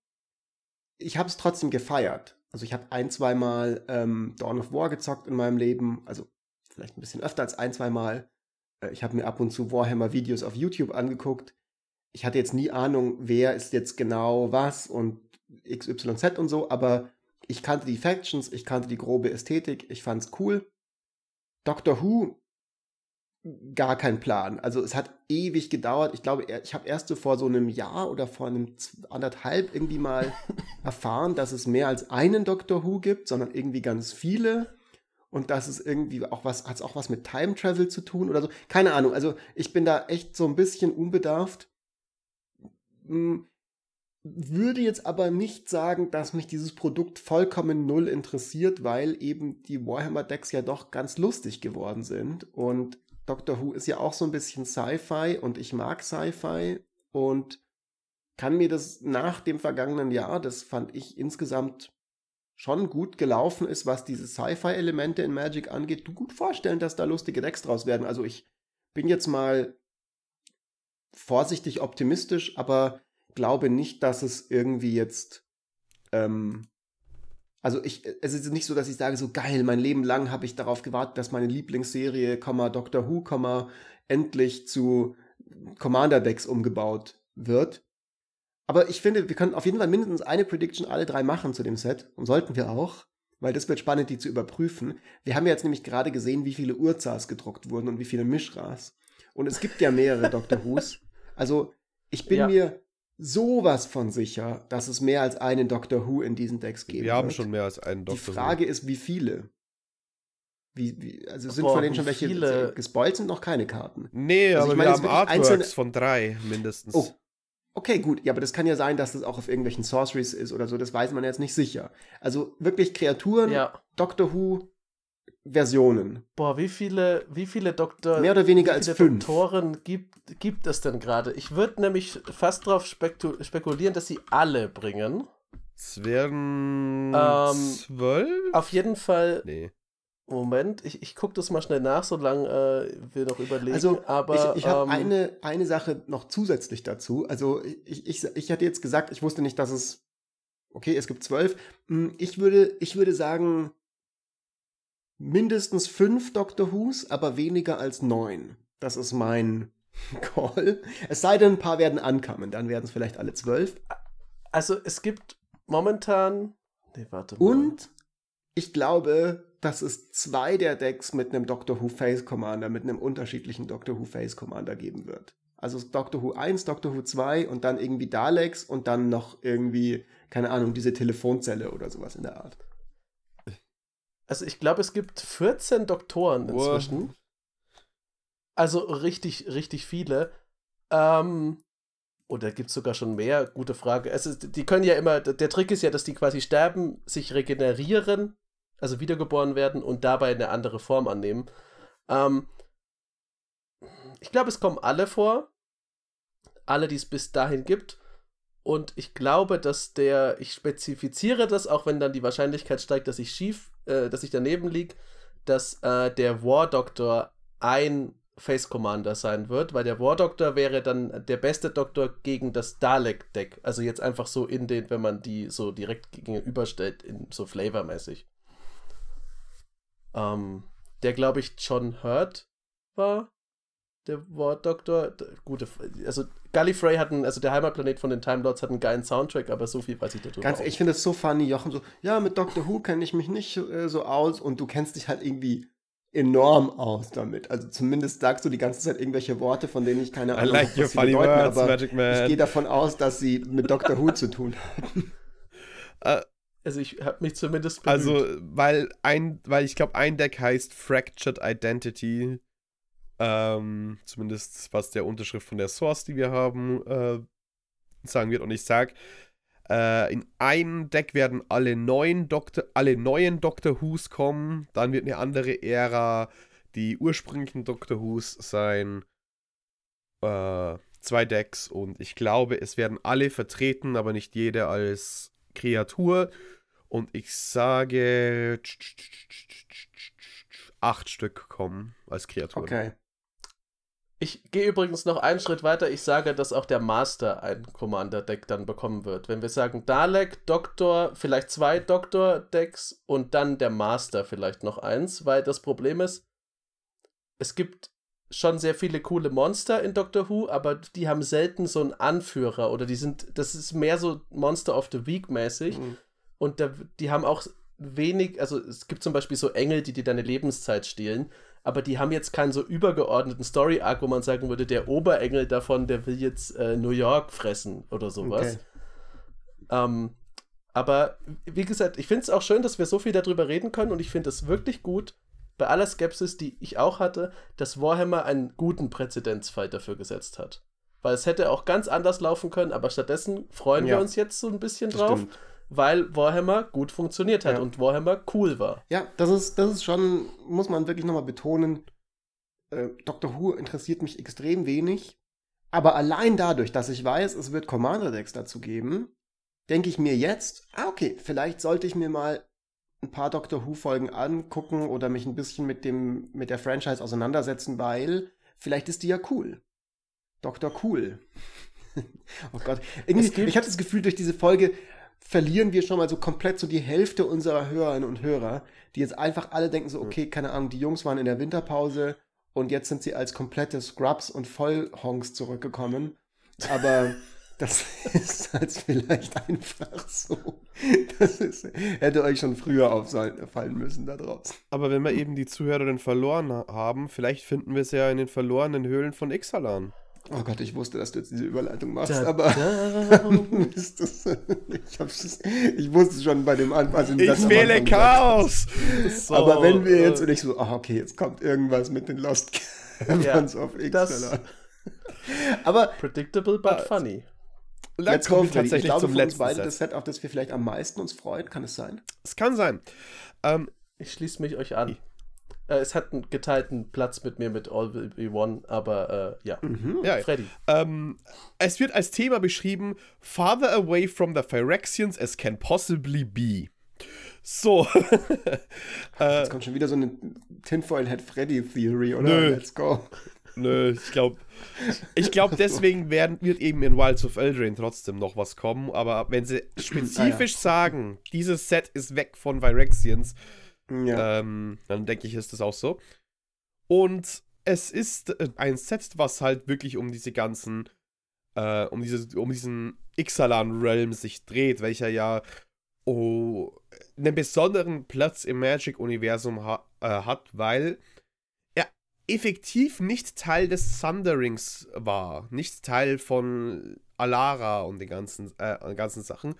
ich habe es trotzdem gefeiert. Also ich habe ein, zweimal ähm, Dawn of War gezockt in meinem Leben, also vielleicht ein bisschen öfter als ein, zweimal. Äh, ich habe mir ab und zu Warhammer-Videos auf YouTube angeguckt. Ich hatte jetzt nie Ahnung, wer ist jetzt genau was und XYZ und so, aber ich kannte die Factions, ich kannte die grobe Ästhetik, ich fand's cool. Doctor Who, gar kein Plan. Also es hat ewig gedauert. Ich glaube, ich habe erst so vor so einem Jahr oder vor einem anderthalb irgendwie mal erfahren, dass es mehr als einen Doctor Who gibt, sondern irgendwie ganz viele. Und dass es irgendwie auch was, hat es auch was mit Time Travel zu tun oder so. Keine Ahnung. Also ich bin da echt so ein bisschen unbedarft. Hm, würde jetzt aber nicht sagen, dass mich dieses Produkt vollkommen null interessiert, weil eben die Warhammer-Decks ja doch ganz lustig geworden sind. Und Doctor Who ist ja auch so ein bisschen Sci-Fi und ich mag Sci-Fi und kann mir das nach dem vergangenen Jahr, das fand ich insgesamt schon gut gelaufen ist, was diese Sci-Fi-Elemente in Magic angeht, gut vorstellen, dass da lustige Decks draus werden. Also ich bin jetzt mal vorsichtig optimistisch, aber glaube nicht, dass es irgendwie jetzt, ähm, also ich, es ist nicht so, dass ich sage, so geil, mein Leben lang habe ich darauf gewartet, dass meine Lieblingsserie, Doctor Who, endlich zu Commander-Decks umgebaut wird. Aber ich finde, wir können auf jeden Fall mindestens eine Prediction alle drei machen zu dem Set und sollten wir auch, weil das wird spannend, die zu überprüfen. Wir haben ja jetzt nämlich gerade gesehen, wie viele Urzas gedruckt wurden und wie viele Mischras. Und es gibt ja mehrere Doctor Who's. Also ich bin ja. mir sowas von sicher, dass es mehr als einen Doctor Who in diesen Decks geben Wir haben schon mehr als einen Doctor Who. Die Frage Who. ist, wie viele? Wie, wie, also sind Boah, von denen schon welche viele... gespoilt sind noch keine Karten. Nee, also aber ich meine, wir haben Artworks einzelne... von drei mindestens. Oh. Okay, gut, ja, aber das kann ja sein, dass das auch auf irgendwelchen Sorceries ist oder so, das weiß man jetzt nicht sicher. Also wirklich Kreaturen, ja. Doctor Who, Versionen. Boah, wie viele, wie viele Doktor, mehr oder weniger als fünf Doktoren gibt, gibt es denn gerade? Ich würde nämlich fast darauf spekulieren, dass sie alle bringen. Es werden ähm, zwölf? Auf jeden Fall. Nee. Moment, ich, ich gucke das mal schnell nach, solange äh, wir noch überlegen. Also, aber ich, ich habe ähm, eine, eine Sache noch zusätzlich dazu. Also, ich, ich, ich hatte jetzt gesagt, ich wusste nicht, dass es. Okay, es gibt zwölf. Hm, Ich würde, ich würde sagen, mindestens fünf Doctor Who's, aber weniger als neun. Das ist mein Call. Es sei denn, ein paar werden ankommen, dann werden es vielleicht alle zwölf. Also es gibt momentan. Nee, warte mal. Und ich glaube, dass es zwei der Decks mit einem Doctor Who Face Commander, mit einem unterschiedlichen Doctor Who Face Commander geben wird. Also Doctor Who 1, Doctor Who 2 und dann irgendwie Daleks und dann noch irgendwie, keine Ahnung, diese Telefonzelle oder sowas in der Art. Also ich glaube, es gibt 14 Doktoren Wow. inzwischen. Also richtig, richtig viele. Ähm, oder gibt es sogar schon mehr? Gute Frage. Ist, die können ja immer, der Trick ist ja, dass die quasi sterben, sich regenerieren, also wiedergeboren werden und dabei eine andere Form annehmen. Ähm, ich glaube, es kommen alle vor. Alle, die es bis dahin gibt. Und ich glaube, dass der, ich spezifiziere das, auch wenn dann die Wahrscheinlichkeit steigt, dass ich schief, äh, dass ich daneben liege, dass äh, der War Doctor ein Face Commander sein wird, weil der War Doctor wäre dann der beste Doktor gegen das Dalek-Deck. Also jetzt einfach so in den, wenn man die so direkt gegenüberstellt, in so flavormäßig. Ähm, der, glaube ich, John Hurt war der War Doctor. Gute, also Gallifrey hat einen, also der Heimatplanet von den Time Lords hat einen geilen Soundtrack, aber so viel weiß ich darüber. Ganz, auch. ich finde es so funny, Jochen, so, ja, mit Doctor Who kenne ich mich nicht äh, so aus und du kennst dich halt irgendwie enorm aus damit. Also zumindest sagst du die ganze Zeit irgendwelche Worte, von denen ich keine Ahnung like habe, was sie funny bedeuten, words, aber Magic ich Man. gehe davon aus, dass sie mit Doctor Who zu tun haben. Also ich habe mich zumindest bemüht. Also, weil ein, weil ich glaube, ein Deck heißt Fractured Identity. Ähm, zumindest was der Unterschrift von der Source, die wir haben, äh, sagen wird. Und ich sag, äh, in ein Deck werden alle neuen Doktor, alle neuen Doctor Who's kommen. Dann wird eine andere Ära die ursprünglichen Doctor Who's sein. Äh, zwei Decks und ich glaube, es werden alle vertreten, aber nicht jede als Kreatur. Und ich sage, acht Stück kommen als Kreaturen. Okay. Ich gehe übrigens noch einen Schritt weiter. Ich sage, dass auch der Master ein Commander-Deck dann bekommen wird. Wenn wir sagen Dalek, Doktor, vielleicht zwei Doktor-Decks und dann der Master vielleicht noch eins, weil das Problem ist, es gibt schon sehr viele coole Monster in Doctor Who, aber die haben selten so einen Anführer oder die sind, das ist mehr so Monster of the Week mäßig. Mhm. Und da, die haben auch wenig, also es gibt zum Beispiel so Engel, die dir deine Lebenszeit stehlen, aber die haben jetzt keinen so übergeordneten Story-Arc, wo man sagen würde, der Oberengel davon, der will jetzt äh, New York fressen oder sowas. Okay. Ähm, aber wie gesagt, ich finde es auch schön, dass wir so viel darüber reden können und ich finde es wirklich gut, bei aller Skepsis, die ich auch hatte, dass Warhammer einen guten Präzedenzfall dafür gesetzt hat. Weil es hätte auch ganz anders laufen können, aber stattdessen freuen Ja. wir uns jetzt so ein bisschen Das drauf, stimmt. Weil Warhammer gut funktioniert hat Ja. und Warhammer cool war. Ja, das ist, das ist schon, muss man wirklich nochmal betonen, äh, Doctor Who interessiert mich extrem wenig. Aber allein dadurch, dass ich weiß, es wird Commander-Decks dazu geben, denke ich mir jetzt, ah, okay, vielleicht sollte ich mir mal ein paar Doctor Who-Folgen angucken oder mich ein bisschen mit dem, mit der Franchise auseinandersetzen, weil vielleicht ist die ja cool. Dr. Cool. oh Gott. Irgendwie, ich habe das Gefühl, durch diese Folge verlieren wir schon mal so komplett so die Hälfte unserer Hörerinnen und Hörer, die jetzt einfach alle denken so, okay, keine Ahnung, die Jungs waren in der Winterpause und jetzt sind sie als komplette Scrubs und Vollhonks zurückgekommen. Aber das ist halt vielleicht einfach so. Das ist, hätte euch schon früher auffallen müssen da draußen. Aber wenn wir eben die Zuhörerin verloren ha- haben, vielleicht finden wir sie ja in den verlorenen Höhlen von Ixalan. Oh Gott, ich wusste, dass du jetzt diese Überleitung machst, Da, aber da. ist das, ich, hab's, ich wusste schon bei dem Anfang. als du Ich das wähle Chaos! hast. Aber wenn wir jetzt äh, und ich so, ah, okay, jetzt kommt irgendwas mit den Lost Ja, Caverns auf das- X. Aber Predictable but Äh, funny. Let's kommen go, wir Freddy. Ich tatsächlich glaube, zum letzten beide das Set. Set, auf das wir vielleicht am meisten uns freuen, kann es sein? Es kann sein. Ähm, Ich schließe mich euch an. Äh, es hat einen geteilten Platz mit mir mit All Will Be One, aber äh, ja. Mhm. ja, Freddy. Ähm, es wird als Thema beschrieben: Farther away from the Phyrexians as can possibly be. So. äh, Jetzt kommt schon wieder so eine Tinfoil Head Freddy Theory, oder? Nö. Let's go. Nö, ich glaube, ich glaube, deswegen werden, wird eben in Wilds of Eldraine trotzdem noch was kommen. Aber wenn sie spezifisch ah, ja. sagen, dieses Set ist weg von Virexians, ja. ähm, dann denke ich, ist das auch so. Und es ist äh, ein Set, was halt wirklich um diese ganzen, äh, um, diese, um diesen Ixalan-Realm sich dreht, welcher ja oh, einen besonderen Platz im Magic-Universum ha äh, hat, weil effektiv nicht Teil des Thunderings war, nicht Teil von Alara und den ganzen, äh, ganzen Sachen.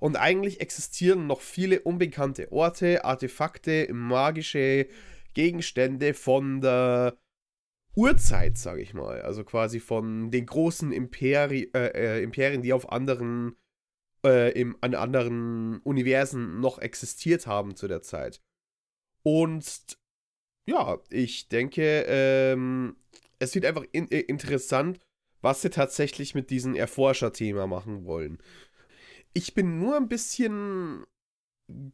Und eigentlich existieren noch viele unbekannte Orte, Artefakte, magische Gegenstände von der Urzeit, sage ich mal. Also quasi von den großen Imperi äh, äh, Imperien, die auf anderen, äh, im, an anderen Universen noch existiert haben zu der Zeit. Und ja, ich denke, ähm, es wird einfach in, äh, interessant, was sie tatsächlich mit diesem Erforscher-Thema machen wollen. Ich bin nur ein bisschen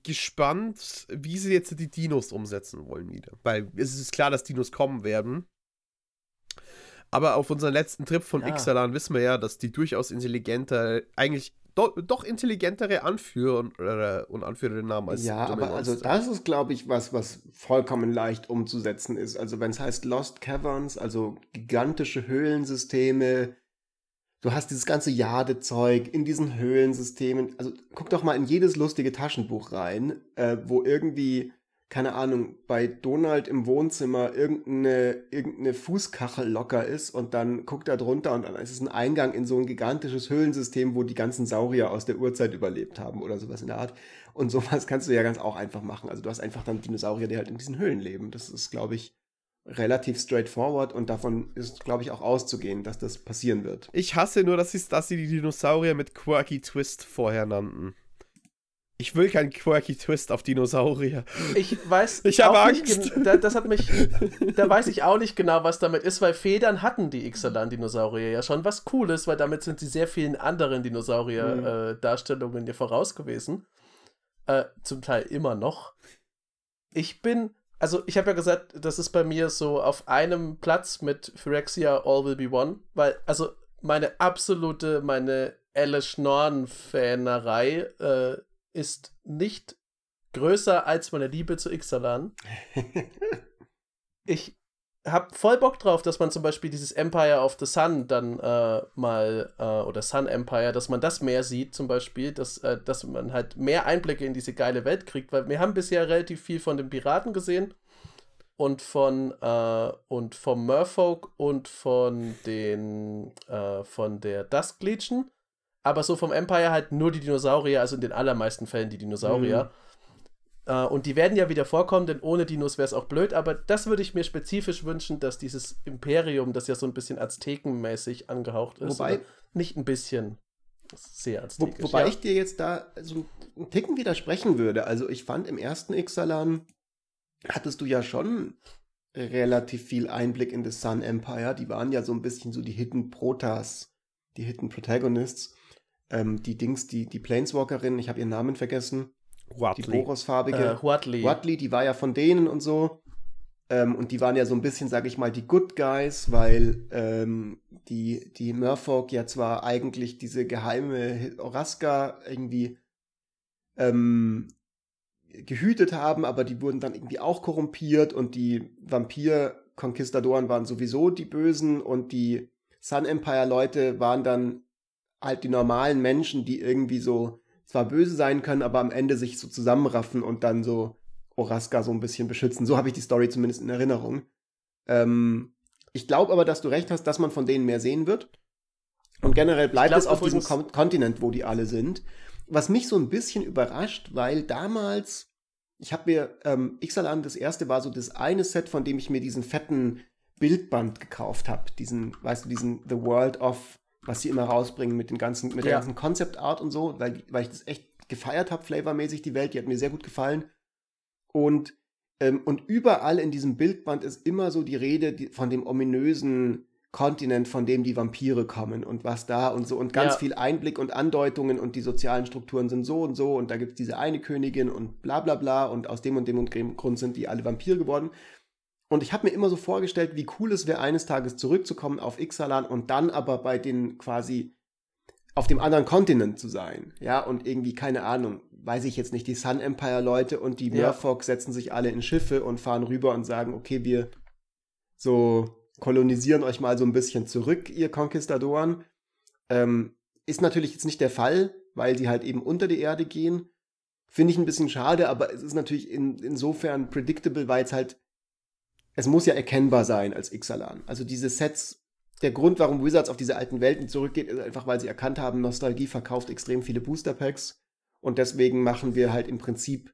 gespannt, wie sie jetzt die Dinos umsetzen wollen wieder. Weil es ist klar, dass Dinos kommen werden. Aber auf unserem letzten Trip von ja. Ixalan wissen wir ja, dass die durchaus intelligenter, eigentlich do, doch intelligentere Anführer und, äh, und Anführernamen als Ja, aber also das ist, glaube ich, was, was vollkommen leicht umzusetzen ist. Also wenn es heißt Lost Caverns, also gigantische Höhlensysteme, du hast dieses ganze Jadezeug in diesen Höhlensystemen. Also guck doch mal in jedes lustige Taschenbuch rein, äh, wo irgendwie keine Ahnung, bei Donald im Wohnzimmer irgendeine, irgendeine Fußkachel locker ist und dann guckt er drunter und dann ist es ein Eingang in so ein gigantisches Höhlensystem, wo die ganzen Saurier aus der Urzeit überlebt haben oder sowas in der Art. Und sowas kannst du ja ganz auch einfach machen. Also du hast einfach dann Dinosaurier, die halt in diesen Höhlen leben. Das ist, glaube ich, relativ straightforward und davon ist, glaube ich, auch auszugehen, dass das passieren wird. Ich hasse nur, dass sie, dass sie die Dinosaurier mit Quirky Twist vorher nannten. Ich will keinen quirky Twist auf Dinosaurier. Ich weiß. Ich habe Angst. Da, das hat mich. Da weiß ich auch nicht genau, was damit ist, weil Federn hatten die Ixalan-Dinosaurier ja schon was Cooles, weil damit sind sie sehr vielen anderen Dinosaurier-Darstellungen mhm. äh, voraus gewesen. Äh, zum Teil immer noch. Ich bin. Also, ich habe ja gesagt, das ist bei mir so auf einem Platz mit Phyrexia All Will Be One, weil, also, meine absolute, meine Elle Schnorren-Fanerei äh, ist nicht größer als meine Liebe zu Ixalan. ich hab voll Bock drauf, dass man zum Beispiel dieses Empire of the Sun dann äh, mal, äh, oder Sun Empire, dass man das mehr sieht zum Beispiel, dass, äh, dass man halt mehr Einblicke in diese geile Welt kriegt, weil wir haben bisher relativ viel von den Piraten gesehen und von äh, und vom Merfolk und von den äh, von der Dusklegion aber so vom Empire halt nur die Dinosaurier, also in den allermeisten Fällen die Dinosaurier. Mhm. Äh, und die werden ja wieder vorkommen, denn ohne Dinos wäre es auch blöd, aber das würde ich mir spezifisch wünschen, dass dieses Imperium, das ja so ein bisschen Aztekenmäßig angehaucht ist, wobei, nicht ein bisschen sehr aztekisch. Wo, wobei ja. ich dir jetzt da so einen Ticken widersprechen würde. Also ich fand im ersten Ixalan hattest du ja schon relativ viel Einblick in das Sun Empire. Die waren ja so ein bisschen so die Hidden Protas, die Hidden Protagonists ähm, die Dings, die, die Planeswalkerin, ich habe ihren Namen vergessen. Huatley. Die Borosfarbige. Äh, Huatley. Huatley, die war ja von denen und so. Ähm, und die waren ja so ein bisschen, sag ich mal, die Good Guys, weil ähm, die, die Murfolk ja zwar eigentlich diese geheime Oraska irgendwie ähm, gehütet haben, aber die wurden dann irgendwie auch korrumpiert und die Vampir-Konquistadoren waren sowieso die Bösen und die Sun Empire-Leute waren dann halt die normalen Menschen, die irgendwie so zwar böse sein können, aber am Ende sich so zusammenraffen und dann so Oraska so ein bisschen beschützen. So habe ich die Story zumindest in Erinnerung. Ähm, ich glaube aber, dass du recht hast, dass man von denen mehr sehen wird. Und generell bleibt glaub, es auf diesem Kon Kontinent, wo die alle sind. Was mich so ein bisschen überrascht, weil damals, ich habe mir, ähm, Ixalan, das erste war so das eine Set, von dem ich mir diesen fetten Bildband gekauft habe. Diesen, weißt du, diesen The World of was sie immer rausbringen mit den ganzen, mit der ja. ganzen Concept Art und so, weil, weil ich das echt gefeiert habe, flavormäßig, die Welt, die hat mir sehr gut gefallen. Und, ähm, und überall in diesem Bildband ist immer so die Rede die, von dem ominösen Kontinent, von dem die Vampire kommen und was da und so und ganz Ja. viel Einblick und Andeutungen und die sozialen Strukturen sind so und so und da gibt es diese eine Königin und bla bla bla und aus dem und dem und dem Grund sind die alle Vampire geworden. Und ich habe mir immer so vorgestellt, wie cool es wäre, eines Tages zurückzukommen auf Ixalan und dann aber bei den quasi auf dem anderen Kontinent zu sein. Ja, und irgendwie, keine Ahnung, weiß ich jetzt nicht, die Sun Empire Leute und die Ja. Merfolk setzen sich alle in Schiffe und fahren rüber und sagen, okay, wir so kolonisieren euch mal so ein bisschen zurück, ihr Konquistadoren. Ähm, ist natürlich jetzt nicht der Fall, weil sie halt eben unter die Erde gehen. Finde ich ein bisschen schade, aber es ist natürlich in, insofern predictable, weil es halt, es muss ja erkennbar sein als Ixalan. Also diese Sets, der Grund, warum Wizards auf diese alten Welten zurückgeht, ist einfach, weil sie erkannt haben, Nostalgie verkauft extrem viele Booster Packs und deswegen machen wir halt im Prinzip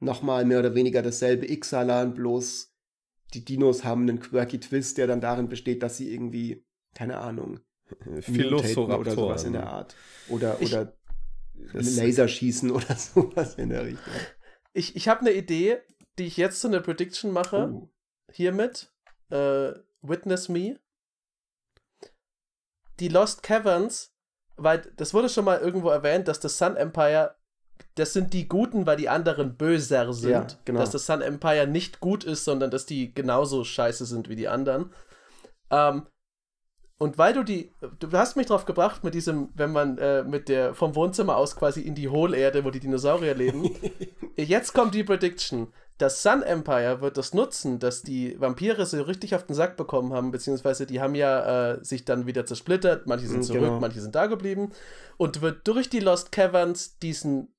nochmal mehr oder weniger dasselbe Ixalan, bloß die Dinos haben einen quirky Twist, der dann darin besteht, dass sie irgendwie, keine Ahnung, mutaten oder sowas in der Art. Oder, Ich- oder Das- Laser schießen oder sowas in der Richtung. Ich, ich habe eine Idee, die ich jetzt zu einer Prediction mache. Oh. Hiermit. Äh, Witness Me. Die Lost Caverns, weil das wurde schon mal irgendwo erwähnt, dass das Sun Empire, das sind die Guten, weil die anderen böser sind. Ja, genau. Dass das Sun Empire nicht gut ist, sondern dass die genauso scheiße sind wie die anderen. Ähm, und weil du die, du hast mich drauf gebracht mit diesem, wenn man äh, mit der vom Wohnzimmer aus quasi in die Hohlerde, wo die Dinosaurier leben. Jetzt kommt die Prediction. Das Sun Empire wird das nutzen, dass die Vampire so richtig auf den Sack bekommen haben, beziehungsweise die haben ja äh, sich dann wieder zersplittert, manche sind Mhm, zurück, genau. manche sind da geblieben und wird durch die Lost Caverns diesen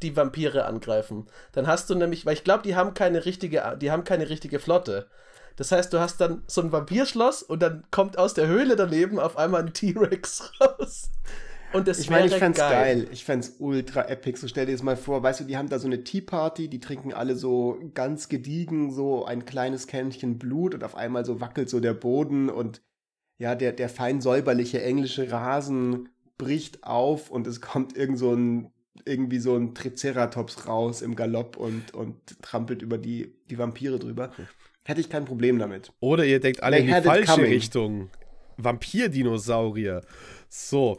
die Vampire angreifen. Dann hast du nämlich, weil ich glaube, die haben keine richtige, die haben keine richtige Flotte. Das heißt, du hast dann so ein Vampirschloss und dann kommt aus der Höhle daneben auf einmal ein T-Rex raus. Und das Ich meine, ich wäre fänd's geil. Ich fänd's ultra epic. So stell dir das mal vor, weißt du, die haben da so eine Tea Party, die trinken alle so ganz gediegen so ein kleines Kännchen Blut und auf einmal so wackelt so der Boden und ja, der, der fein säuberliche englische Rasen bricht auf und es kommt irgend so ein, irgendwie so ein Triceratops raus im Galopp und, und trampelt über die, die Vampire drüber. Hätte ich kein Problem damit. Oder ihr denkt alle They in die falsche. Richtung. Vampir-Dinosaurier. So.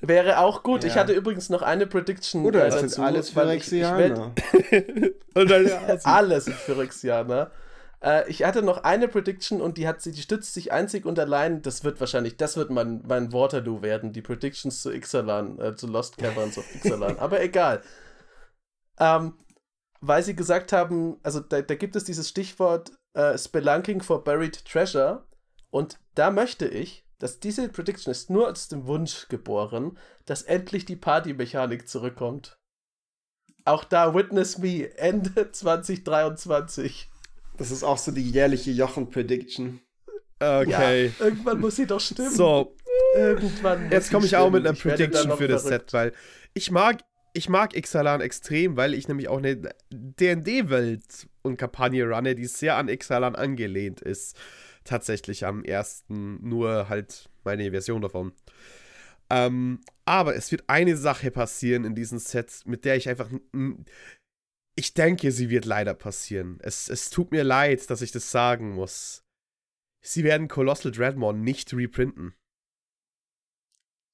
Wäre auch gut. Ich Ja. hatte übrigens noch eine Prediction Oder äh, das dazu. ist alles ich- ich Phyrexianer. Alles sind Phyrexianer. Äh, ich hatte noch eine Prediction und die hat sie, die stützt sich einzig und allein. Das wird wahrscheinlich, das wird mein, mein Waterloo werden, die Predictions zu Ixalan, äh, zu Lost Caverns of Ixalan. Aber egal. Ähm, weil sie gesagt haben, also da, da gibt es dieses Stichwort äh, Spelunking for Buried Treasure. Und da möchte ich, dass diese Prediction ist nur aus dem Wunsch geboren, dass endlich die Party-Mechanik zurückkommt. Auch da Witness Me, Ende 2023. Das ist auch so die jährliche Jochen-Prediction. okay. Ja, irgendwann muss sie doch stimmen. So, Irgendwann. muss jetzt komme ich auch mit einer Prediction für das verrückt. Set, weil ich mag, ich mag Ixalan extrem, weil ich nämlich auch eine D&D-Welt und Kampagne runne, die sehr an Ixalan angelehnt ist. Tatsächlich am ersten, nur halt meine Version davon. Ähm, aber es wird eine Sache passieren in diesem Set, mit der ich einfach. Ich denke, sie wird leider passieren. Es, es tut mir leid, dass ich das sagen muss. Sie werden Colossal Dreadmore nicht reprinten.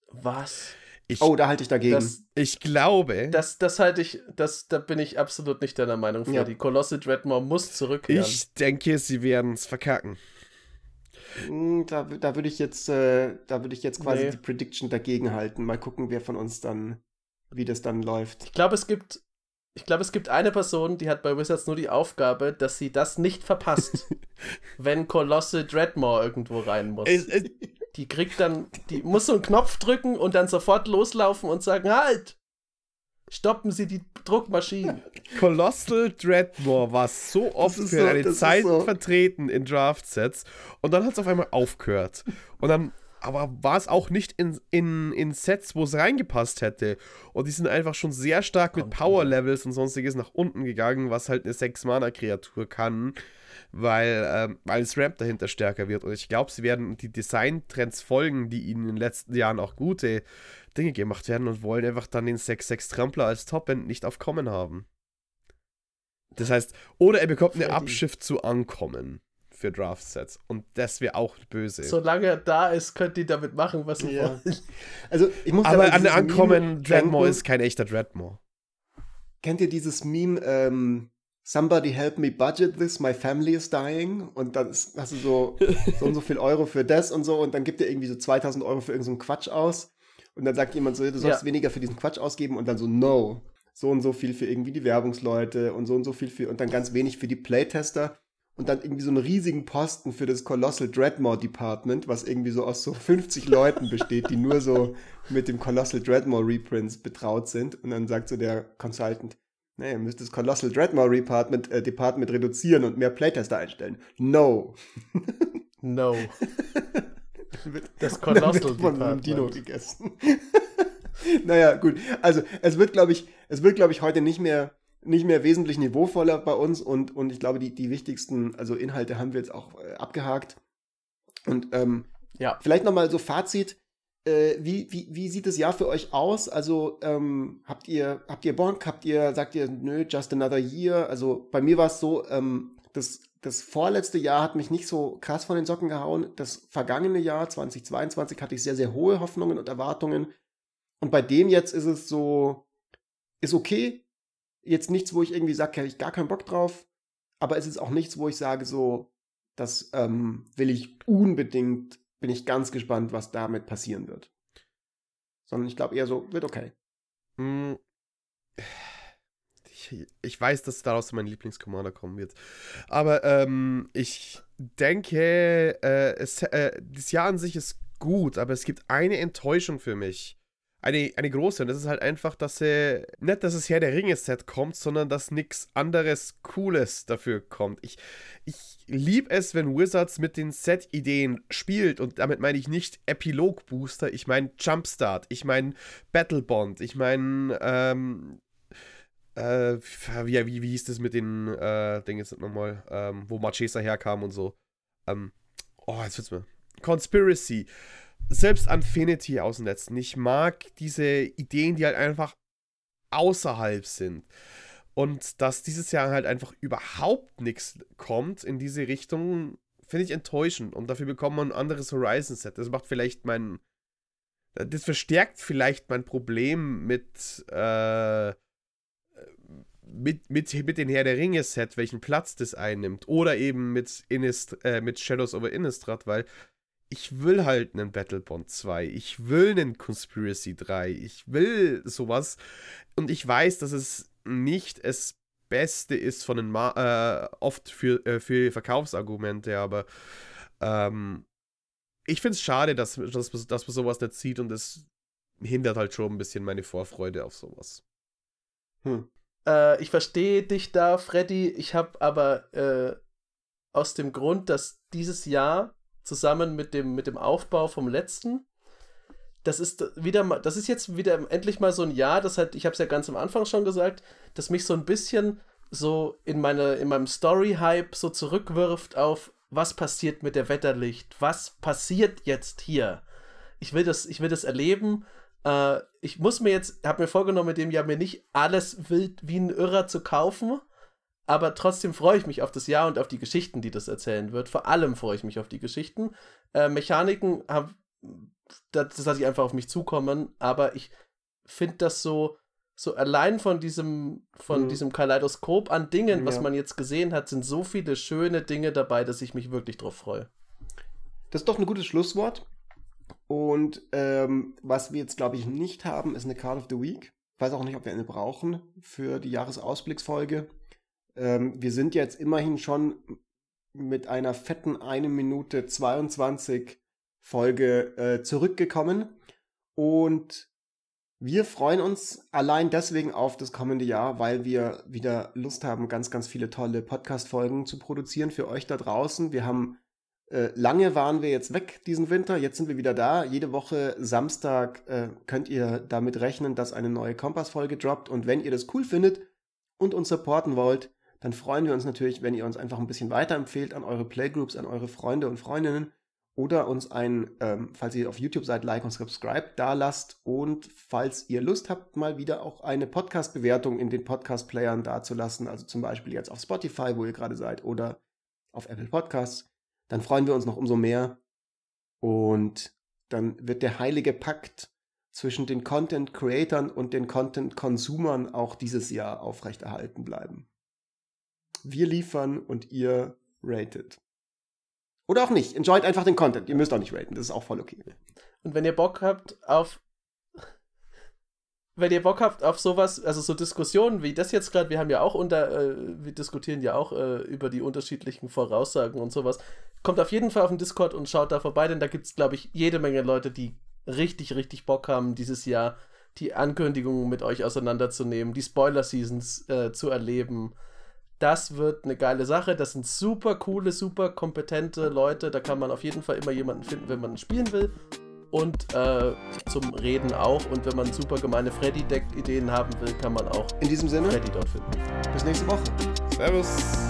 Was? Ich, Oh, da halte ich dagegen. Das, ich glaube, das, das halte ich, das, da bin ich absolut nicht deiner Meinung, Ja. Freddy. Colossal Dreadmore muss zurückkehren. ich denke, sie werden es verkacken. Mm, Da, da würde ich jetzt, äh, da würde ich jetzt quasi Nee. die Prediction dagegen halten. Mal gucken, wer von uns dann, wie das dann läuft. Ich glaube, es gibt. Ich glaube, es gibt eine Person, die hat bei Wizards nur die Aufgabe, dass sie das nicht verpasst, wenn Colossal Dreadmore irgendwo rein muss. Die kriegt dann, die muss so einen Knopf drücken und dann sofort loslaufen und sagen, halt! Stoppen Sie die Druckmaschinen. Colossal Dreadmore war so oft für so- eine Zeit so. vertreten in Draft-Sets und dann hat es auf einmal aufgehört. Und dann, aber war es auch nicht in, in, in Sets, wo es reingepasst hätte. Und die sind einfach schon sehr stark mit Power-Levels und sonstiges nach unten gegangen, was halt eine 6-Mana-Kreatur kann, weil, ähm, weil das Ramp dahinter stärker wird. Und ich glaube, sie werden die Design-Trends folgen, die ihnen in den letzten Jahren auch gute Dinge gemacht werden und wollen einfach dann den 6-6 Trampler als Top-End nicht auf Common haben. Das heißt, oder er bekommt eine Freddy. Abschiff zu Ankommen. für Draft-Sets. Und das wäre auch böse. Solange er da ist, könnt ihr damit machen, was ihr ja. wollt. Also, ich muss Aber an Ankommen, Dreadmore ist kein echter Dreadmore. Kennt ihr dieses Meme, ähm, Somebody help me budget this, my family is dying. Und dann hast du so, so und so viel Euro für das und so. Und dann gibt er irgendwie so 2000 Euro für irgendeinen so Quatsch aus. Und dann sagt jemand so, du sollst ja. weniger für diesen Quatsch ausgeben. Und dann so, no. So und so viel für irgendwie die Werbungsleute und so und so viel für, und dann ganz wenig für die Playtester. Und dann irgendwie so einen riesigen Posten für das Colossal Dreadmore Department, was irgendwie so aus so 50 Leuten besteht, die nur so mit dem Colossal Dreadmore Reprints betraut sind. Und dann sagt so der Consultant, Nee, ihr müsst das Colossal Dreadmore Department, äh, Department reduzieren und mehr Playtester einstellen. No. no. das Colossal Department. Von Dino gegessen. naja, gut. Also, es wird, glaube ich, es wird, glaube ich, heute nicht mehr, nicht mehr wesentlich niveauvoller bei uns und, und ich glaube, die, die wichtigsten, also Inhalte haben wir jetzt auch äh, abgehakt. Und ähm, ja. vielleicht nochmal so Fazit. Äh, wie, wie, wie sieht das Jahr für euch aus? Also ähm, habt ihr habt ihr Bonk? Habt ihr sagt ihr nö just another year? Also bei mir war es so, ähm, das das vorletzte Jahr hat mich nicht so krass von den Socken gehauen. Das vergangene Jahr 2022 hatte ich sehr sehr hohe Hoffnungen und Erwartungen. Und bei dem jetzt ist es so ist okay. Jetzt nichts, wo ich irgendwie sage, habe ich gar keinen Bock drauf. Aber es ist auch nichts, wo ich sage so, das ähm, will ich unbedingt bin ich ganz gespannt, was damit passieren wird. Sondern ich glaube eher so, wird okay. Hm. Ich, ich weiß, dass daraus mein Lieblingscommander kommen wird. Aber ähm, ich denke, äh, es, äh, das Jahr an sich ist gut, aber es gibt eine Enttäuschung für mich eine, eine große. Und das ist halt einfach, dass sie, nicht, dass es her der Ringe-Set kommt, sondern dass nichts anderes Cooles dafür kommt. Ich, ich liebe es, wenn Wizards mit den Set-Ideen spielt. Und damit meine ich nicht Epilog-Booster, ich meine Jumpstart, ich meine Battlebond, ich meine, ähm, äh, wie, wie, wie hieß das mit den äh, Dingen jetzt nochmal, ähm, wo Marchesa herkam und so. Ähm, oh, jetzt wird's mir. Conspiracy selbst Infinity ausnetzen. Ich mag diese Ideen, die halt einfach außerhalb sind. Und dass dieses Jahr halt einfach überhaupt nichts kommt in diese Richtung, finde ich enttäuschend. Und dafür bekommt man ein anderes Horizon-Set. Das macht vielleicht mein. Das verstärkt vielleicht mein Problem mit, äh, mit, mit, mit den Herr der Ringe-Set, welchen Platz das einnimmt. Oder eben mit, Inist, äh, mit Shadows over Innistrad, weil ich will halt einen Battlebond 2, ich will einen Conspiracy 3, ich will sowas. Und ich weiß, dass es nicht das Beste ist von den Ma äh, oft für, äh, für Verkaufsargumente, aber ähm, ich finde es schade, dass, dass, dass man sowas nicht sieht und es hindert halt schon ein bisschen meine Vorfreude auf sowas. Hm. Äh, ich verstehe dich da, Freddy. Ich habe aber äh, aus dem Grund, dass dieses Jahr zusammen mit dem, mit dem Aufbau vom letzten. Das ist wieder mal, das ist jetzt wieder endlich mal so ein Jahr, das halt, ich habe es ja ganz am Anfang schon gesagt, das mich so ein bisschen so in meine, in meinem Story-Hype so zurückwirft auf, was passiert mit der Wetterlicht, was passiert jetzt hier. Ich will das, ich will das erleben. Äh, ich muss mir jetzt, habe mir vorgenommen, mit dem Jahr mir nicht alles wild wie ein Irrer zu kaufen, aber trotzdem freue ich mich auf das Jahr und auf die Geschichten, die das erzählen wird. Vor allem freue ich mich auf die Geschichten. Äh, Mechaniken haben, das, das lasse ich einfach auf mich zukommen, aber ich finde das so, so allein von diesem, von mhm. diesem Kaleidoskop an Dingen, ja. was man jetzt gesehen hat, sind so viele schöne Dinge dabei, dass ich mich wirklich drauf freue. Das ist doch ein gutes Schlusswort. Und ähm, was wir jetzt, glaube ich, nicht haben, ist eine Card of the Week. Ich weiß auch nicht, ob wir eine brauchen für die Jahresausblicksfolge. Ähm, wir sind jetzt immerhin schon mit einer fetten 1 Minute 22 Folge äh, zurückgekommen und wir freuen uns allein deswegen auf das kommende Jahr, weil wir wieder Lust haben, ganz, ganz viele tolle Podcast-Folgen zu produzieren für euch da draußen. Wir haben äh, lange waren wir jetzt weg diesen Winter, jetzt sind wir wieder da. Jede Woche Samstag äh, könnt ihr damit rechnen, dass eine neue Kompass-Folge droppt. Und wenn ihr das cool findet und uns supporten wollt, dann freuen wir uns natürlich, wenn ihr uns einfach ein bisschen weiterempfehlt an eure Playgroups, an eure Freunde und Freundinnen oder uns ein, ähm, falls ihr auf YouTube seid, Like und Subscribe da lasst und falls ihr Lust habt, mal wieder auch eine Podcast-Bewertung in den Podcast-Playern dazulassen, also zum Beispiel jetzt auf Spotify, wo ihr gerade seid, oder auf Apple Podcasts, dann freuen wir uns noch umso mehr. Und dann wird der heilige Pakt zwischen den Content Creatern und den Content Consumern auch dieses Jahr aufrechterhalten bleiben. Wir liefern und ihr ratet. Oder auch nicht. Enjoyt einfach den Content. Ihr müsst auch nicht raten. Das ist auch voll okay. Und wenn ihr Bock habt auf wenn ihr Bock habt auf sowas, also so Diskussionen wie das jetzt gerade, wir haben ja auch unter, äh, wir diskutieren ja auch äh, über die unterschiedlichen Voraussagen und sowas, kommt auf jeden Fall auf den Discord und schaut da vorbei, denn da gibt es, glaube ich, jede Menge Leute, die richtig, richtig Bock haben, dieses Jahr die Ankündigungen mit euch auseinanderzunehmen, die Spoiler-Seasons äh, zu erleben. Das wird eine geile Sache. Das sind super coole, super kompetente Leute. Da kann man auf jeden Fall immer jemanden finden, wenn man spielen will und äh, zum Reden auch. Und wenn man super gemeine Freddy-Deck-Ideen haben will, kann man auch In diesem Sinne, Freddy dort finden. bis nächste Woche. Servus.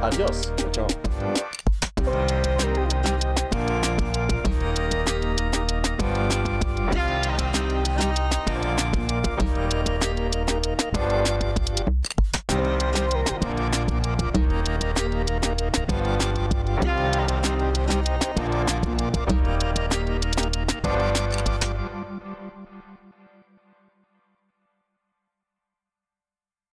Adios. Ciao.